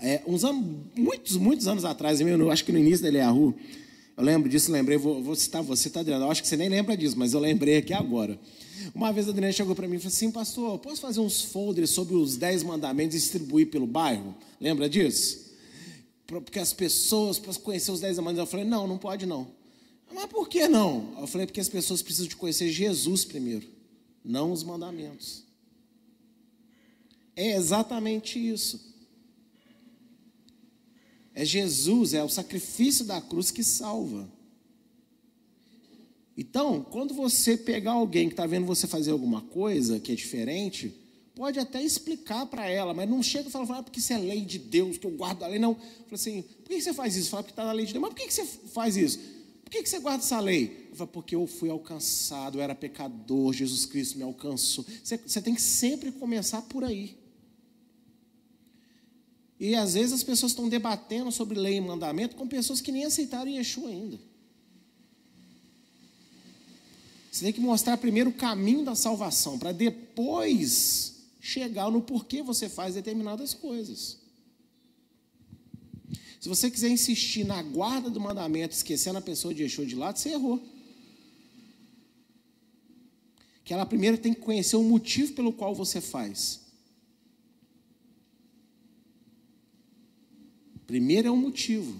É, uns anos, muitos, muitos anos atrás, eu acho que no início da Eliahu, eu lembro disso, lembrei, vou, vou citar você, tá, Adriano? Eu acho que você nem lembra disso, mas eu lembrei aqui agora. Uma vez a Adriana chegou para mim e falou assim, pastor, posso fazer uns folders sobre os dez mandamentos e distribuir pelo bairro? Lembra disso? Porque as pessoas, para conhecer os dez mandamentos, eu falei, não, não pode não. Mas por que não? Eu falei, porque as pessoas precisam de conhecer Jesus primeiro, não os mandamentos. É exatamente isso. É Jesus, é o sacrifício da cruz que salva. Então, quando você pegar alguém que está vendo você fazer alguma coisa que é diferente, pode até explicar para ela, mas não chega e fala, ah, porque isso é lei de Deus, que eu guardo a lei. Não. Fala assim, por que você faz isso? Fala, porque está na lei de Deus. Mas por que você faz isso? Por que você guarda essa lei? Porque eu fui alcançado, eu era pecador, Jesus Cristo me alcançou. Você, você tem que sempre começar por aí. E às vezes as pessoas estão debatendo sobre lei e mandamento com pessoas que nem aceitaram Yeshua ainda. Você tem que mostrar primeiro o caminho da salvação, para depois chegar no porquê você faz determinadas coisas. Se você quiser insistir na guarda do mandamento, esquecendo a pessoa de Yeshua de lado, você errou. que ela primeiro tem que conhecer o motivo pelo qual você faz. Primeiro é o motivo.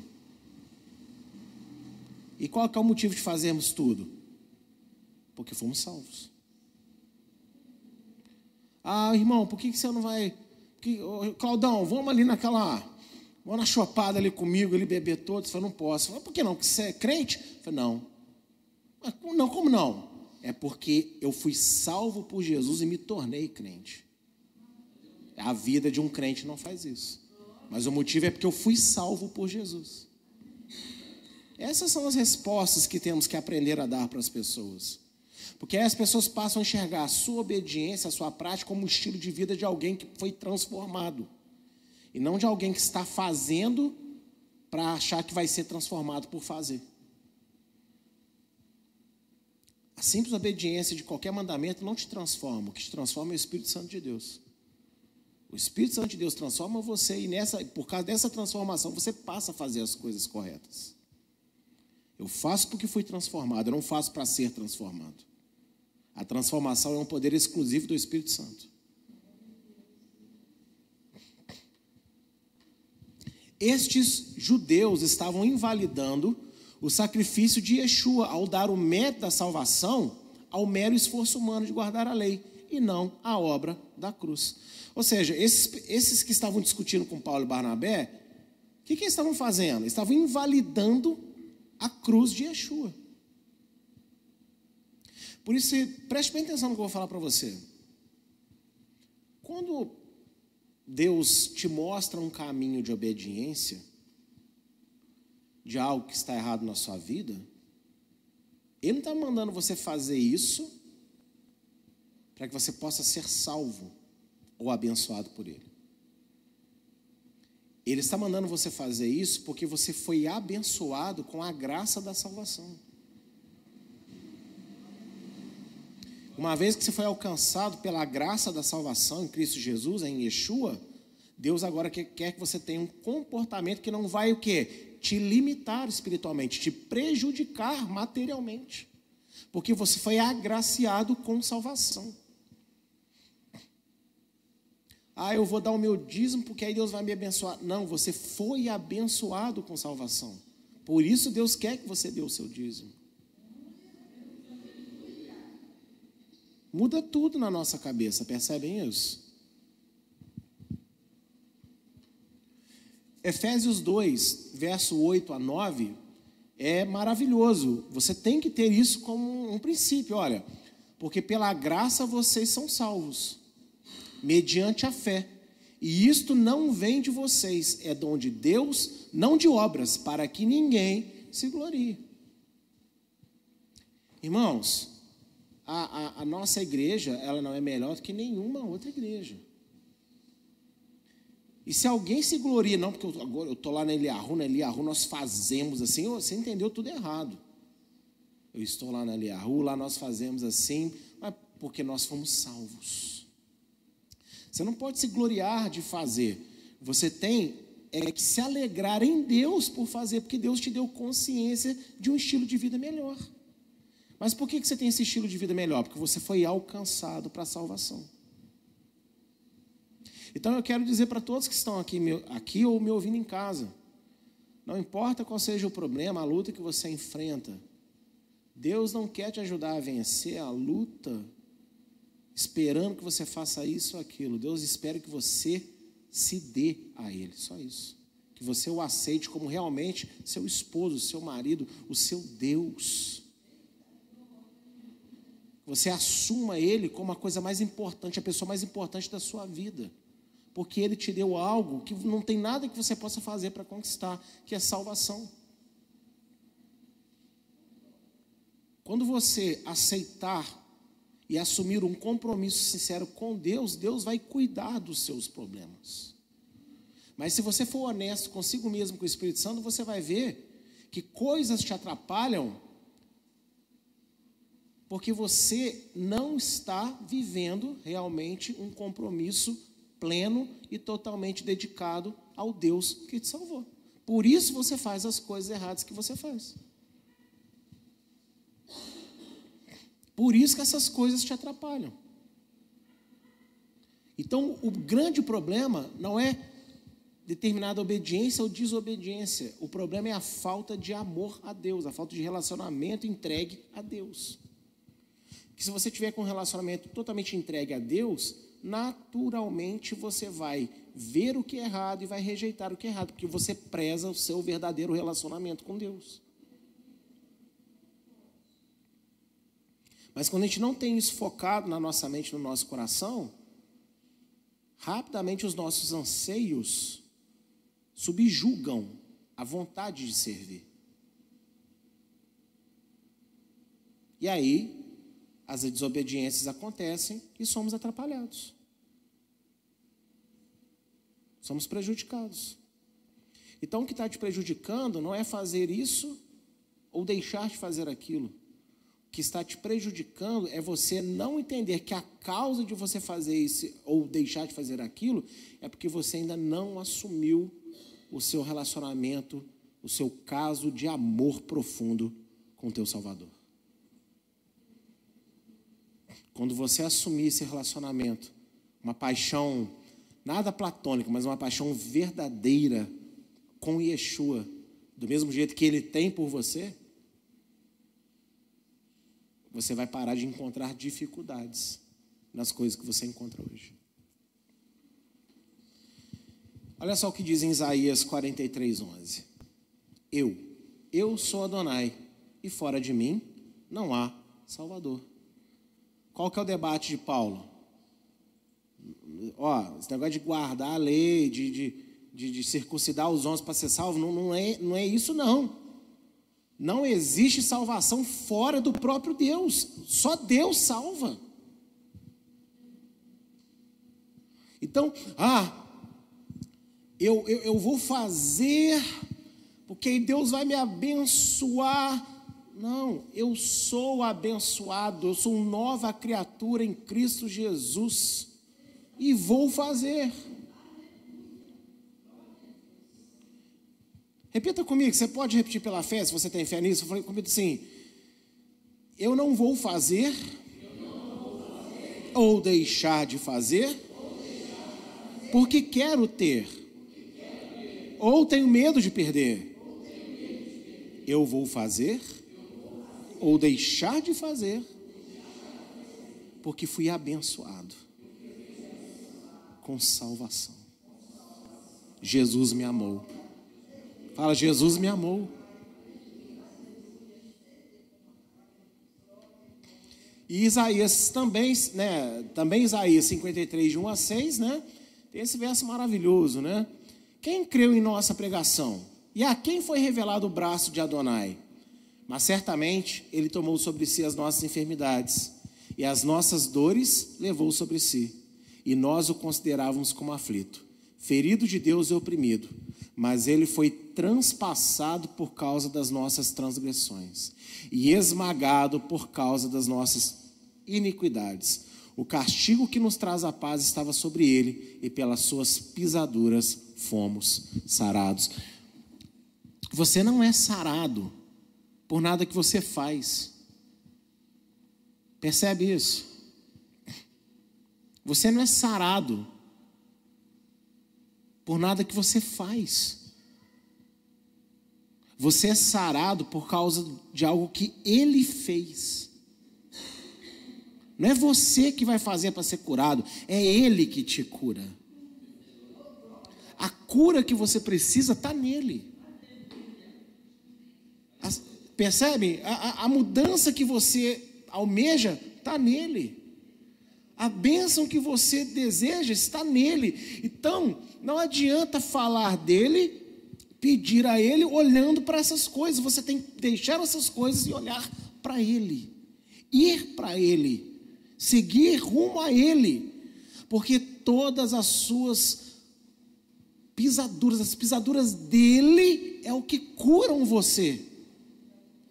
E qual é o motivo de fazermos tudo? Porque fomos salvos. Ah, irmão, por que você não vai. Que, Claudão, vamos ali naquela. Vamos na chopada ali comigo, ele beber todos. Falei, não posso. Falei, por que não? Porque você é crente? Falei, não. Mas, não, como não? É porque eu fui salvo por Jesus e me tornei crente. A vida de um crente não faz isso. Mas o motivo é porque eu fui salvo por Jesus. Essas são as respostas que temos que aprender a dar para as pessoas. Porque aí as pessoas passam a enxergar a sua obediência, a sua prática, como um estilo de vida de alguém que foi transformado. E não de alguém que está fazendo para achar que vai ser transformado por fazer. A simples obediência de qualquer mandamento não te transforma. O que te transforma é o Espírito Santo de Deus. O Espírito Santo de Deus transforma você e nessa, por causa dessa transformação você passa a fazer as coisas corretas. Eu faço porque fui transformado, eu não faço para ser transformado. A transformação é um poder exclusivo do Espírito Santo. Estes judeus estavam invalidando o sacrifício de Yeshua ao dar o mérito da salvação ao mero esforço humano de guardar a lei e não a obra da cruz. Ou seja, esses, esses que estavam discutindo com Paulo e Barnabé, o que, que eles estavam fazendo? Estavam invalidando a cruz de Yeshua. Por isso, preste bem atenção no que eu vou falar para você. Quando Deus te mostra um caminho de obediência, de algo que está errado na sua vida, Ele não está mandando você fazer isso para que você possa ser salvo ou abençoado por Ele. Ele está mandando você fazer isso porque você foi abençoado com a graça da salvação. Uma vez que você foi alcançado pela graça da salvação em Cristo Jesus, em Yeshua, Deus agora quer que você tenha um comportamento que não vai o quê? Te limitar espiritualmente, te prejudicar materialmente. Porque você foi agraciado com salvação. Ah, eu vou dar o meu dízimo porque aí Deus vai me abençoar. Não, você foi abençoado com salvação. Por isso Deus quer que você dê o seu dízimo. Muda tudo na nossa cabeça, percebem isso? Efésios 2, verso 8 a 9, é maravilhoso. Você tem que ter isso como um princípio, olha. Porque pela graça vocês são salvos mediante a fé. E isto não vem de vocês, é dom de Deus, não de obras, para que ninguém se glorie. Irmãos, a, a, a, nossa igreja, ela não é melhor do que nenhuma outra igreja. E se alguém se gloria, não, porque eu, agora eu estou lá na Eliahu, na Eliahu nós fazemos assim, você entendeu tudo errado. Eu estou lá na Eliahu, lá nós fazemos assim, mas porque nós fomos salvos. Você não pode se gloriar de fazer. Você tem é que se alegrar em Deus por fazer, porque Deus te deu consciência de um estilo de vida melhor. Mas por que você tem esse estilo de vida melhor? Porque você foi alcançado para a salvação. Então eu quero dizer para todos que estão aqui, aqui ou me ouvindo em casa: não importa qual seja o problema, a luta que você enfrenta, Deus não quer te ajudar a vencer a luta esperando que você faça isso ou aquilo. Deus espera que você se dê a Ele, só isso. Que você o aceite como realmente seu esposo, seu marido, o seu Deus. Você assuma Ele como a coisa mais importante, a pessoa mais importante da sua vida. Porque Ele te deu algo que não tem nada que você possa fazer para conquistar, que é salvação. Quando você aceitar e assumir um compromisso sincero com Deus, Deus vai cuidar dos seus problemas. Mas se você for honesto consigo mesmo, com o Espírito Santo, você vai ver que coisas te atrapalham porque você não está vivendo realmente um compromisso pleno e totalmente dedicado ao Deus que te salvou. Por isso você faz as coisas erradas que você faz. Por isso que essas coisas te atrapalham. Então, o grande problema não é determinada obediência ou desobediência. O problema é a falta de amor a Deus, a falta de relacionamento entregue a Deus. Que se você tiver com um relacionamento totalmente entregue a Deus, naturalmente você vai ver o que é errado e vai rejeitar o que é errado, porque você preza o seu verdadeiro relacionamento com Deus. Mas quando a gente não tem isso focado na nossa mente, no nosso coração, rapidamente os nossos anseios subjugam a vontade de servir. E aí, as desobediências acontecem e somos atrapalhados. Somos prejudicados. Então, o que está te prejudicando não é fazer isso ou deixar de fazer aquilo. O que está te prejudicando é você não entender que a causa de você fazer isso ou deixar de fazer aquilo é porque você ainda não assumiu o seu relacionamento, o seu caso de amor profundo com o teu Salvador. Quando você assumir esse relacionamento, uma paixão nada platônica, mas uma paixão verdadeira com Yeshua, do mesmo jeito que ele tem por você, você vai parar de encontrar dificuldades nas coisas que você encontra hoje. Olha só o que diz em Isaías 43, 11. Eu, eu sou Adonai, e fora de mim não há Salvador. Qual que é o debate de Paulo? Ó, esse negócio de guardar a lei, de, de, de, de circuncidar os homens para ser salvo, não, não, é, não é isso não. Não existe salvação fora do próprio Deus. Só Deus salva. Então, ah, eu, eu, eu vou fazer, porque Deus vai me abençoar. Não, eu sou abençoado, eu sou nova criatura em Cristo Jesus e vou fazer. Repita comigo, você pode repetir pela fé, se você tem fé nisso. Eu falei comigo assim: eu não vou fazer, não vou fazer ou, deixar de fazer, porque quero ter ou tenho medo de perder. Eu vou fazer ou deixar de fazer, porque fui abençoado com salvação. Jesus me amou. Fala, Jesus me amou. E Isaías também, né? Também Isaías 53, de 1 a 6, né? Tem esse verso maravilhoso, né? Quem creu em nossa pregação? E a quem foi revelado o braço de Adonai? Mas certamente ele tomou sobre si as nossas enfermidades e as nossas dores levou sobre si. E nós o considerávamos como aflito, ferido de Deus e oprimido, mas ele foi transpassado por causa das nossas transgressões e esmagado por causa das nossas iniquidades. O castigo que nos traz a paz estava sobre ele, e pelas suas pisaduras fomos sarados. Você não é sarado por nada que você faz. Percebe isso? Você não é sarado por nada que você faz. Você é sarado por causa de algo que ele fez. Não é você que vai fazer para ser curado, é ele que te cura. A cura que você precisa está nele. Percebe? A, a, a mudança que você almeja está nele. A bênção que você deseja está nele. Então, não adianta falar dele, pedir a ele olhando para essas coisas. Você tem que deixar essas coisas e olhar para ele. Ir para ele. Seguir rumo a ele. Porque todas as suas pisaduras, as pisaduras dele é o que curam você.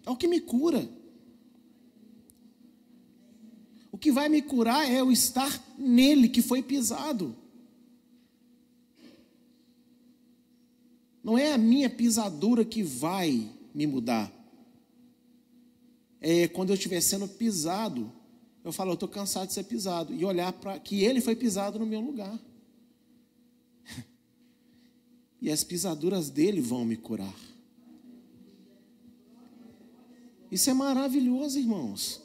É o que me cura. O que vai me curar é o estar nele que foi pisado. Não é a minha pisadura que vai me mudar. É quando eu estiver sendo pisado, eu falo, eu estou cansado de ser pisado. E olhar para que ele foi pisado no meu lugar. E as pisaduras dele vão me curar. Isso é maravilhoso, irmãos.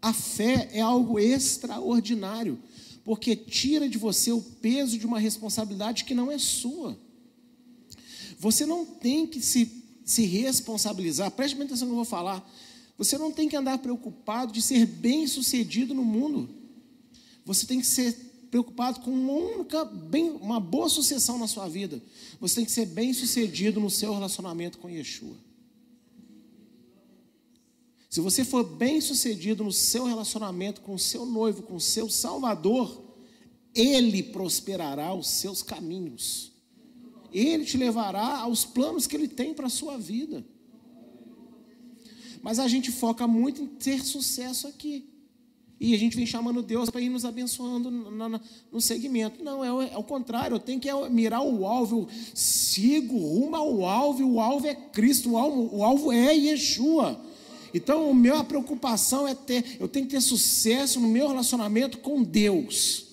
A fé é algo extraordinário, porque tira de você o peso de uma responsabilidade que não é sua. Você não tem que se, se responsabilizar, preste atenção no que eu vou falar. Você não tem que andar preocupado de ser bem sucedido no mundo. Você tem que ser preocupado com uma única, bem, uma boa sucessão na sua vida. Você tem que ser bem sucedido no seu relacionamento com Yeshua. Se você for bem sucedido no seu relacionamento com o seu noivo, com o seu Salvador, Ele prosperará os seus caminhos. Ele te levará aos planos que Ele tem para a sua vida. Mas a gente foca muito em ter sucesso aqui. E a gente vem chamando Deus para ir nos abençoando no, no, segmento. Não, é, é, o contrário, eu tenho que mirar o alvo, eu sigo rumo ao alvo, o alvo é Cristo, o alvo, o alvo é Yeshua. Então, a minha preocupação é ter, eu tenho que ter sucesso no meu relacionamento com Deus.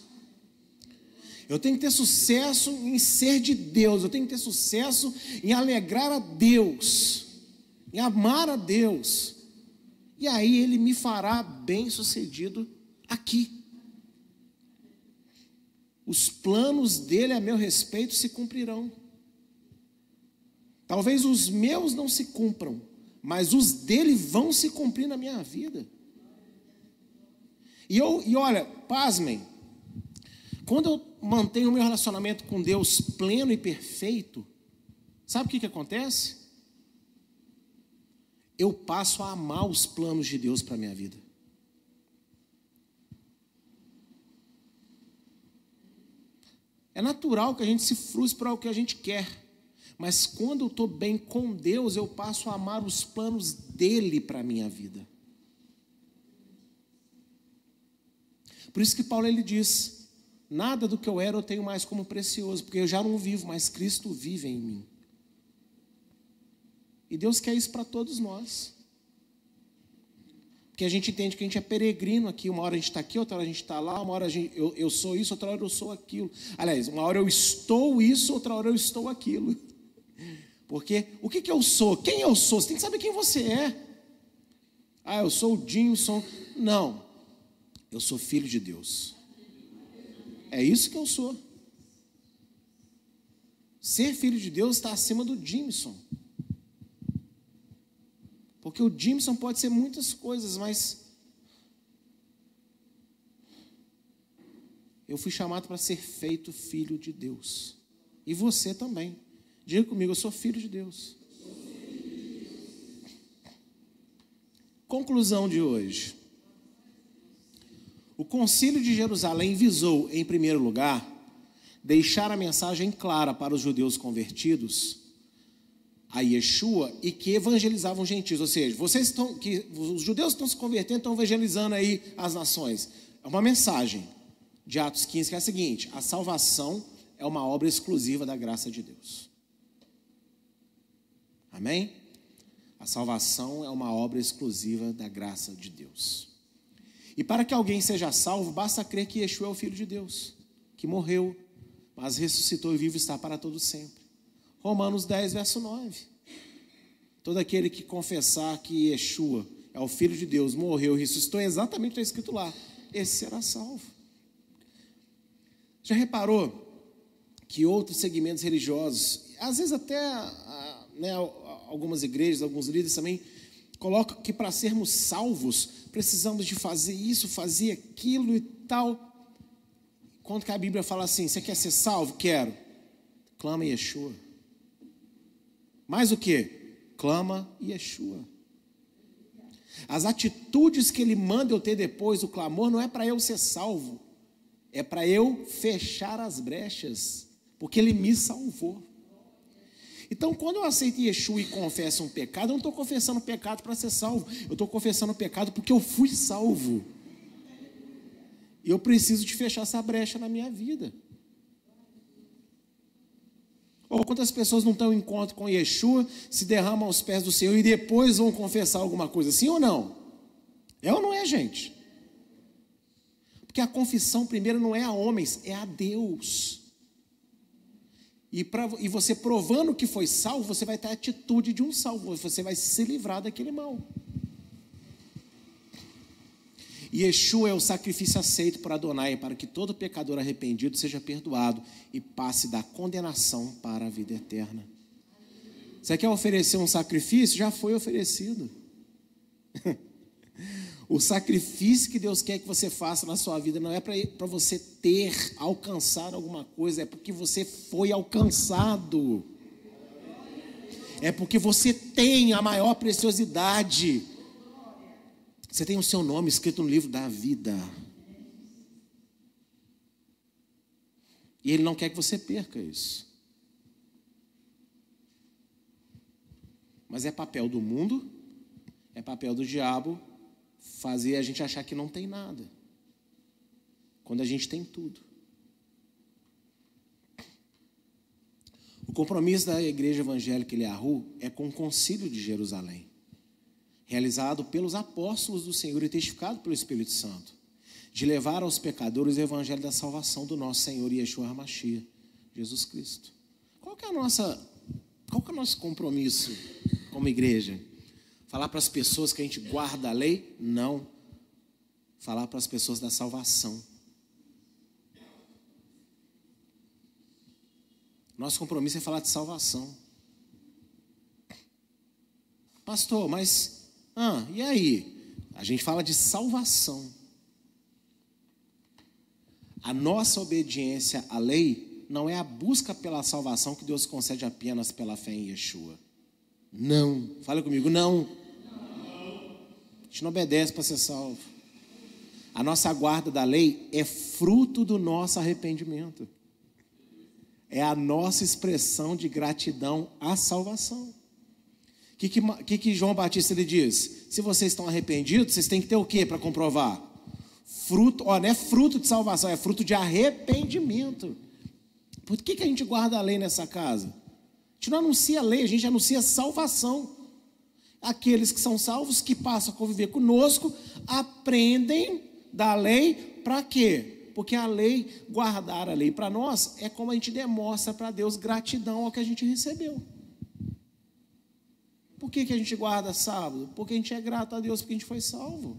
Eu tenho que ter sucesso em ser de Deus, eu tenho que ter sucesso em alegrar a Deus, em amar a Deus. E aí ele me fará bem-sucedido aqui. Os planos dele a meu respeito se cumprirão. Talvez os meus não se cumpram, mas os dele vão se cumprir na minha vida. E, eu, e olha, pasmem, quando eu mantenho o meu relacionamento com Deus pleno e perfeito, sabe o que, que acontece? Eu passo a amar os planos de Deus para a minha vida. É natural que a gente se frustre para o que a gente quer. Mas quando eu estou bem com Deus, eu passo a amar os planos dele para a minha vida. Por isso que Paulo ele diz: nada do que eu era eu tenho mais como precioso, porque eu já não vivo, mas Cristo vive em mim. E Deus quer isso para todos nós. Porque a gente entende que a gente é peregrino aqui, uma hora a gente está aqui, outra hora a gente está lá, uma hora gente, eu, eu sou isso, outra hora eu sou aquilo. Aliás, uma hora eu estou isso, outra hora eu estou aquilo. Porque o que, que eu sou? Quem eu sou? Você tem que saber quem você é. Ah, eu sou o Jimson. Não, eu sou filho de Deus. É isso que eu sou. Ser filho de Deus está acima do Jimson. Porque o Jimson pode ser muitas coisas, mas eu fui chamado para ser feito filho de Deus. E você também. Diga comigo, eu sou filho de Deus. Conclusão de hoje. O Concílio de Jerusalém visou, em primeiro lugar, deixar a mensagem clara para os judeus convertidos a Yeshua e que evangelizavam gentios, ou seja, vocês estão que os judeus estão se convertendo, estão evangelizando aí as nações. É uma mensagem de Atos 15 que é a seguinte: a salvação é uma obra exclusiva da graça de Deus. Amém? A salvação é uma obra exclusiva da graça de Deus. E para que alguém seja salvo, basta crer que Yeshua é o Filho de Deus, que morreu, mas ressuscitou e vivo está para todo sempre. Romanos 10, verso 9. Todo aquele que confessar que Yeshua é o Filho de Deus, morreu e ressuscitou, é exatamente está escrito lá, esse será salvo. Já reparou que outros segmentos religiosos, às vezes até né, algumas igrejas, alguns líderes também colocam que para sermos salvos precisamos de fazer isso, fazer aquilo e tal. Quando que a Bíblia fala assim, você quer ser salvo? Quero. Clama Yeshua. Mais o que? Clama Yeshua. As atitudes que ele manda eu ter depois do clamor não é para eu ser salvo, é para eu fechar as brechas, porque ele me salvou. Então, quando eu aceito Yeshua e confesso um pecado, eu não estou confessando pecado para ser salvo, eu estou confessando pecado porque eu fui salvo. E eu preciso de fechar essa brecha na minha vida. Ou quantas pessoas não estão em encontro com Yeshua, se derramam aos pés do Senhor e depois vão confessar alguma coisa, sim ou não? É ou não é, gente? Porque a confissão primeiro não é a homens, é a Deus. E, pra, e você provando que foi salvo, você vai ter a atitude de um salvo, você vai se livrar daquele mal. E Yeshua é o sacrifício aceito por Adonai para que todo pecador arrependido seja perdoado e passe da condenação para a vida eterna. Você quer oferecer um sacrifício? Já foi oferecido. o sacrifício que Deus quer que você faça na sua vida não é para você ter, alcançar alguma coisa, é porque você foi alcançado. É porque você tem a maior preciosidade. Você tem o seu nome escrito no livro da vida. E Ele não quer que você perca isso. Mas é papel do mundo, é papel do diabo fazer a gente achar que não tem nada, quando a gente tem tudo. O compromisso da Igreja Evangélica Eliahu é com o Concílio de Jerusalém realizado pelos apóstolos do Senhor e testificado pelo Espírito Santo, de levar aos pecadores o evangelho da salvação do nosso Senhor Yeshua HaMashiach, Jesus Cristo. Qual que é a nossa, qual que é o nosso compromisso como igreja? Falar para as pessoas que a gente guarda a lei? Não. Falar para as pessoas da salvação. Nosso compromisso é falar de salvação. Pastor, mas ah, e aí? A gente fala de salvação. A nossa obediência à lei não é a busca pela salvação que Deus concede apenas pela fé em Yeshua. Não. Fala comigo, não. Gente não obedece para ser salvo. A nossa guarda da lei é fruto do nosso arrependimento. É a nossa expressão de gratidão à salvação que, que, que João Batista lhe diz? Se vocês estão arrependidos, vocês têm que ter o que para comprovar? Fruto, ó, não é fruto de salvação, é fruto de arrependimento. Por que, que a gente guarda a lei nessa casa? A gente não anuncia a lei, a gente anuncia salvação. Aqueles que são salvos, que passam a conviver conosco, aprendem da lei para quê? Porque a lei, guardar a lei para nós, é como a gente demonstra para Deus gratidão ao que a gente recebeu. Por que, que a gente guarda sábado? Porque a gente é grato a Deus porque a gente foi salvo.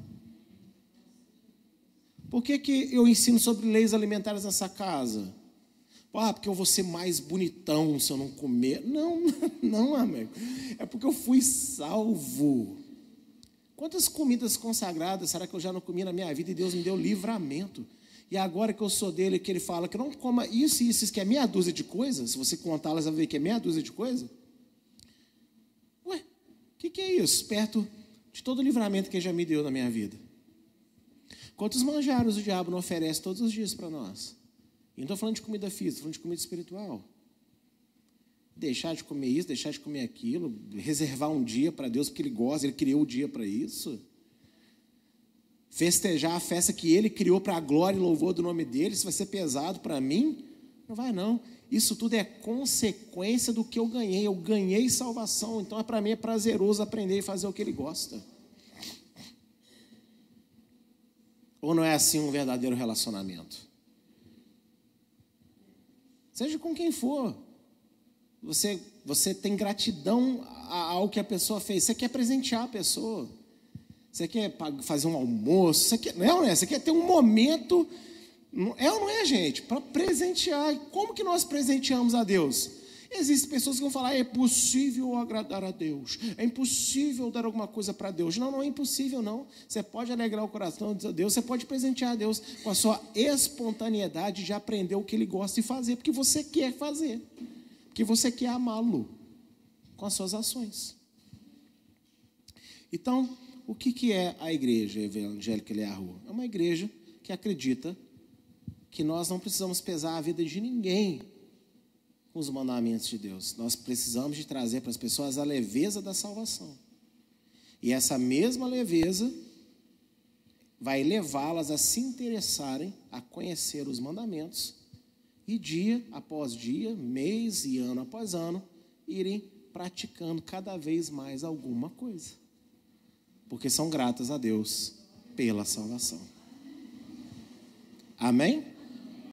Por que, que eu ensino sobre leis alimentares nessa casa? Ah, porque eu vou ser mais bonitão se eu não comer. Não, não, amigo. É porque eu fui salvo. Quantas comidas consagradas será que eu já não comi na minha vida e Deus me deu livramento? E agora que eu sou dele, que ele fala que não coma isso e isso, isso que é meia dúzia de coisas, se você contá-las, vai ver que é meia dúzia de coisas que, que é isso? Perto de todo o livramento que ele já me deu na minha vida. Quantos manjaros o diabo não oferece todos os dias para nós? Não estou falando de comida física, estou falando de comida espiritual. Deixar de comer isso, deixar de comer aquilo, reservar um dia para Deus porque Ele gosta, Ele criou o dia para isso. Festejar a festa que Ele criou para a glória e louvor do nome dEle, isso vai ser pesado para mim? Não vai não. Isso tudo é consequência do que eu ganhei. Eu ganhei salvação, então é para mim é prazeroso aprender e fazer o que ele gosta. Ou não é assim um verdadeiro relacionamento? Seja com quem for. Você, você tem gratidão ao que a pessoa fez. Você quer presentear a pessoa. Você quer fazer um almoço. Você quer, não, é? Você quer ter um momento é ou não é, gente? Para presentear. Como que nós presenteamos a Deus? Existem pessoas que vão falar: é impossível agradar a Deus, é impossível dar alguma coisa para Deus. Não, não é impossível, não. Você pode alegrar o coração de Deus, você pode presentear a Deus com a sua espontaneidade de aprender o que Ele gosta de fazer, porque você quer fazer, porque você quer amá-lo com as suas ações. Então, o que, que é a igreja evangélica Eliahu? É uma igreja que acredita que nós não precisamos pesar a vida de ninguém os mandamentos de Deus. Nós precisamos de trazer para as pessoas a leveza da salvação. E essa mesma leveza vai levá-las a se interessarem, a conhecer os mandamentos e dia após dia, mês e ano após ano, irem praticando cada vez mais alguma coisa. Porque são gratas a Deus pela salvação. Amém?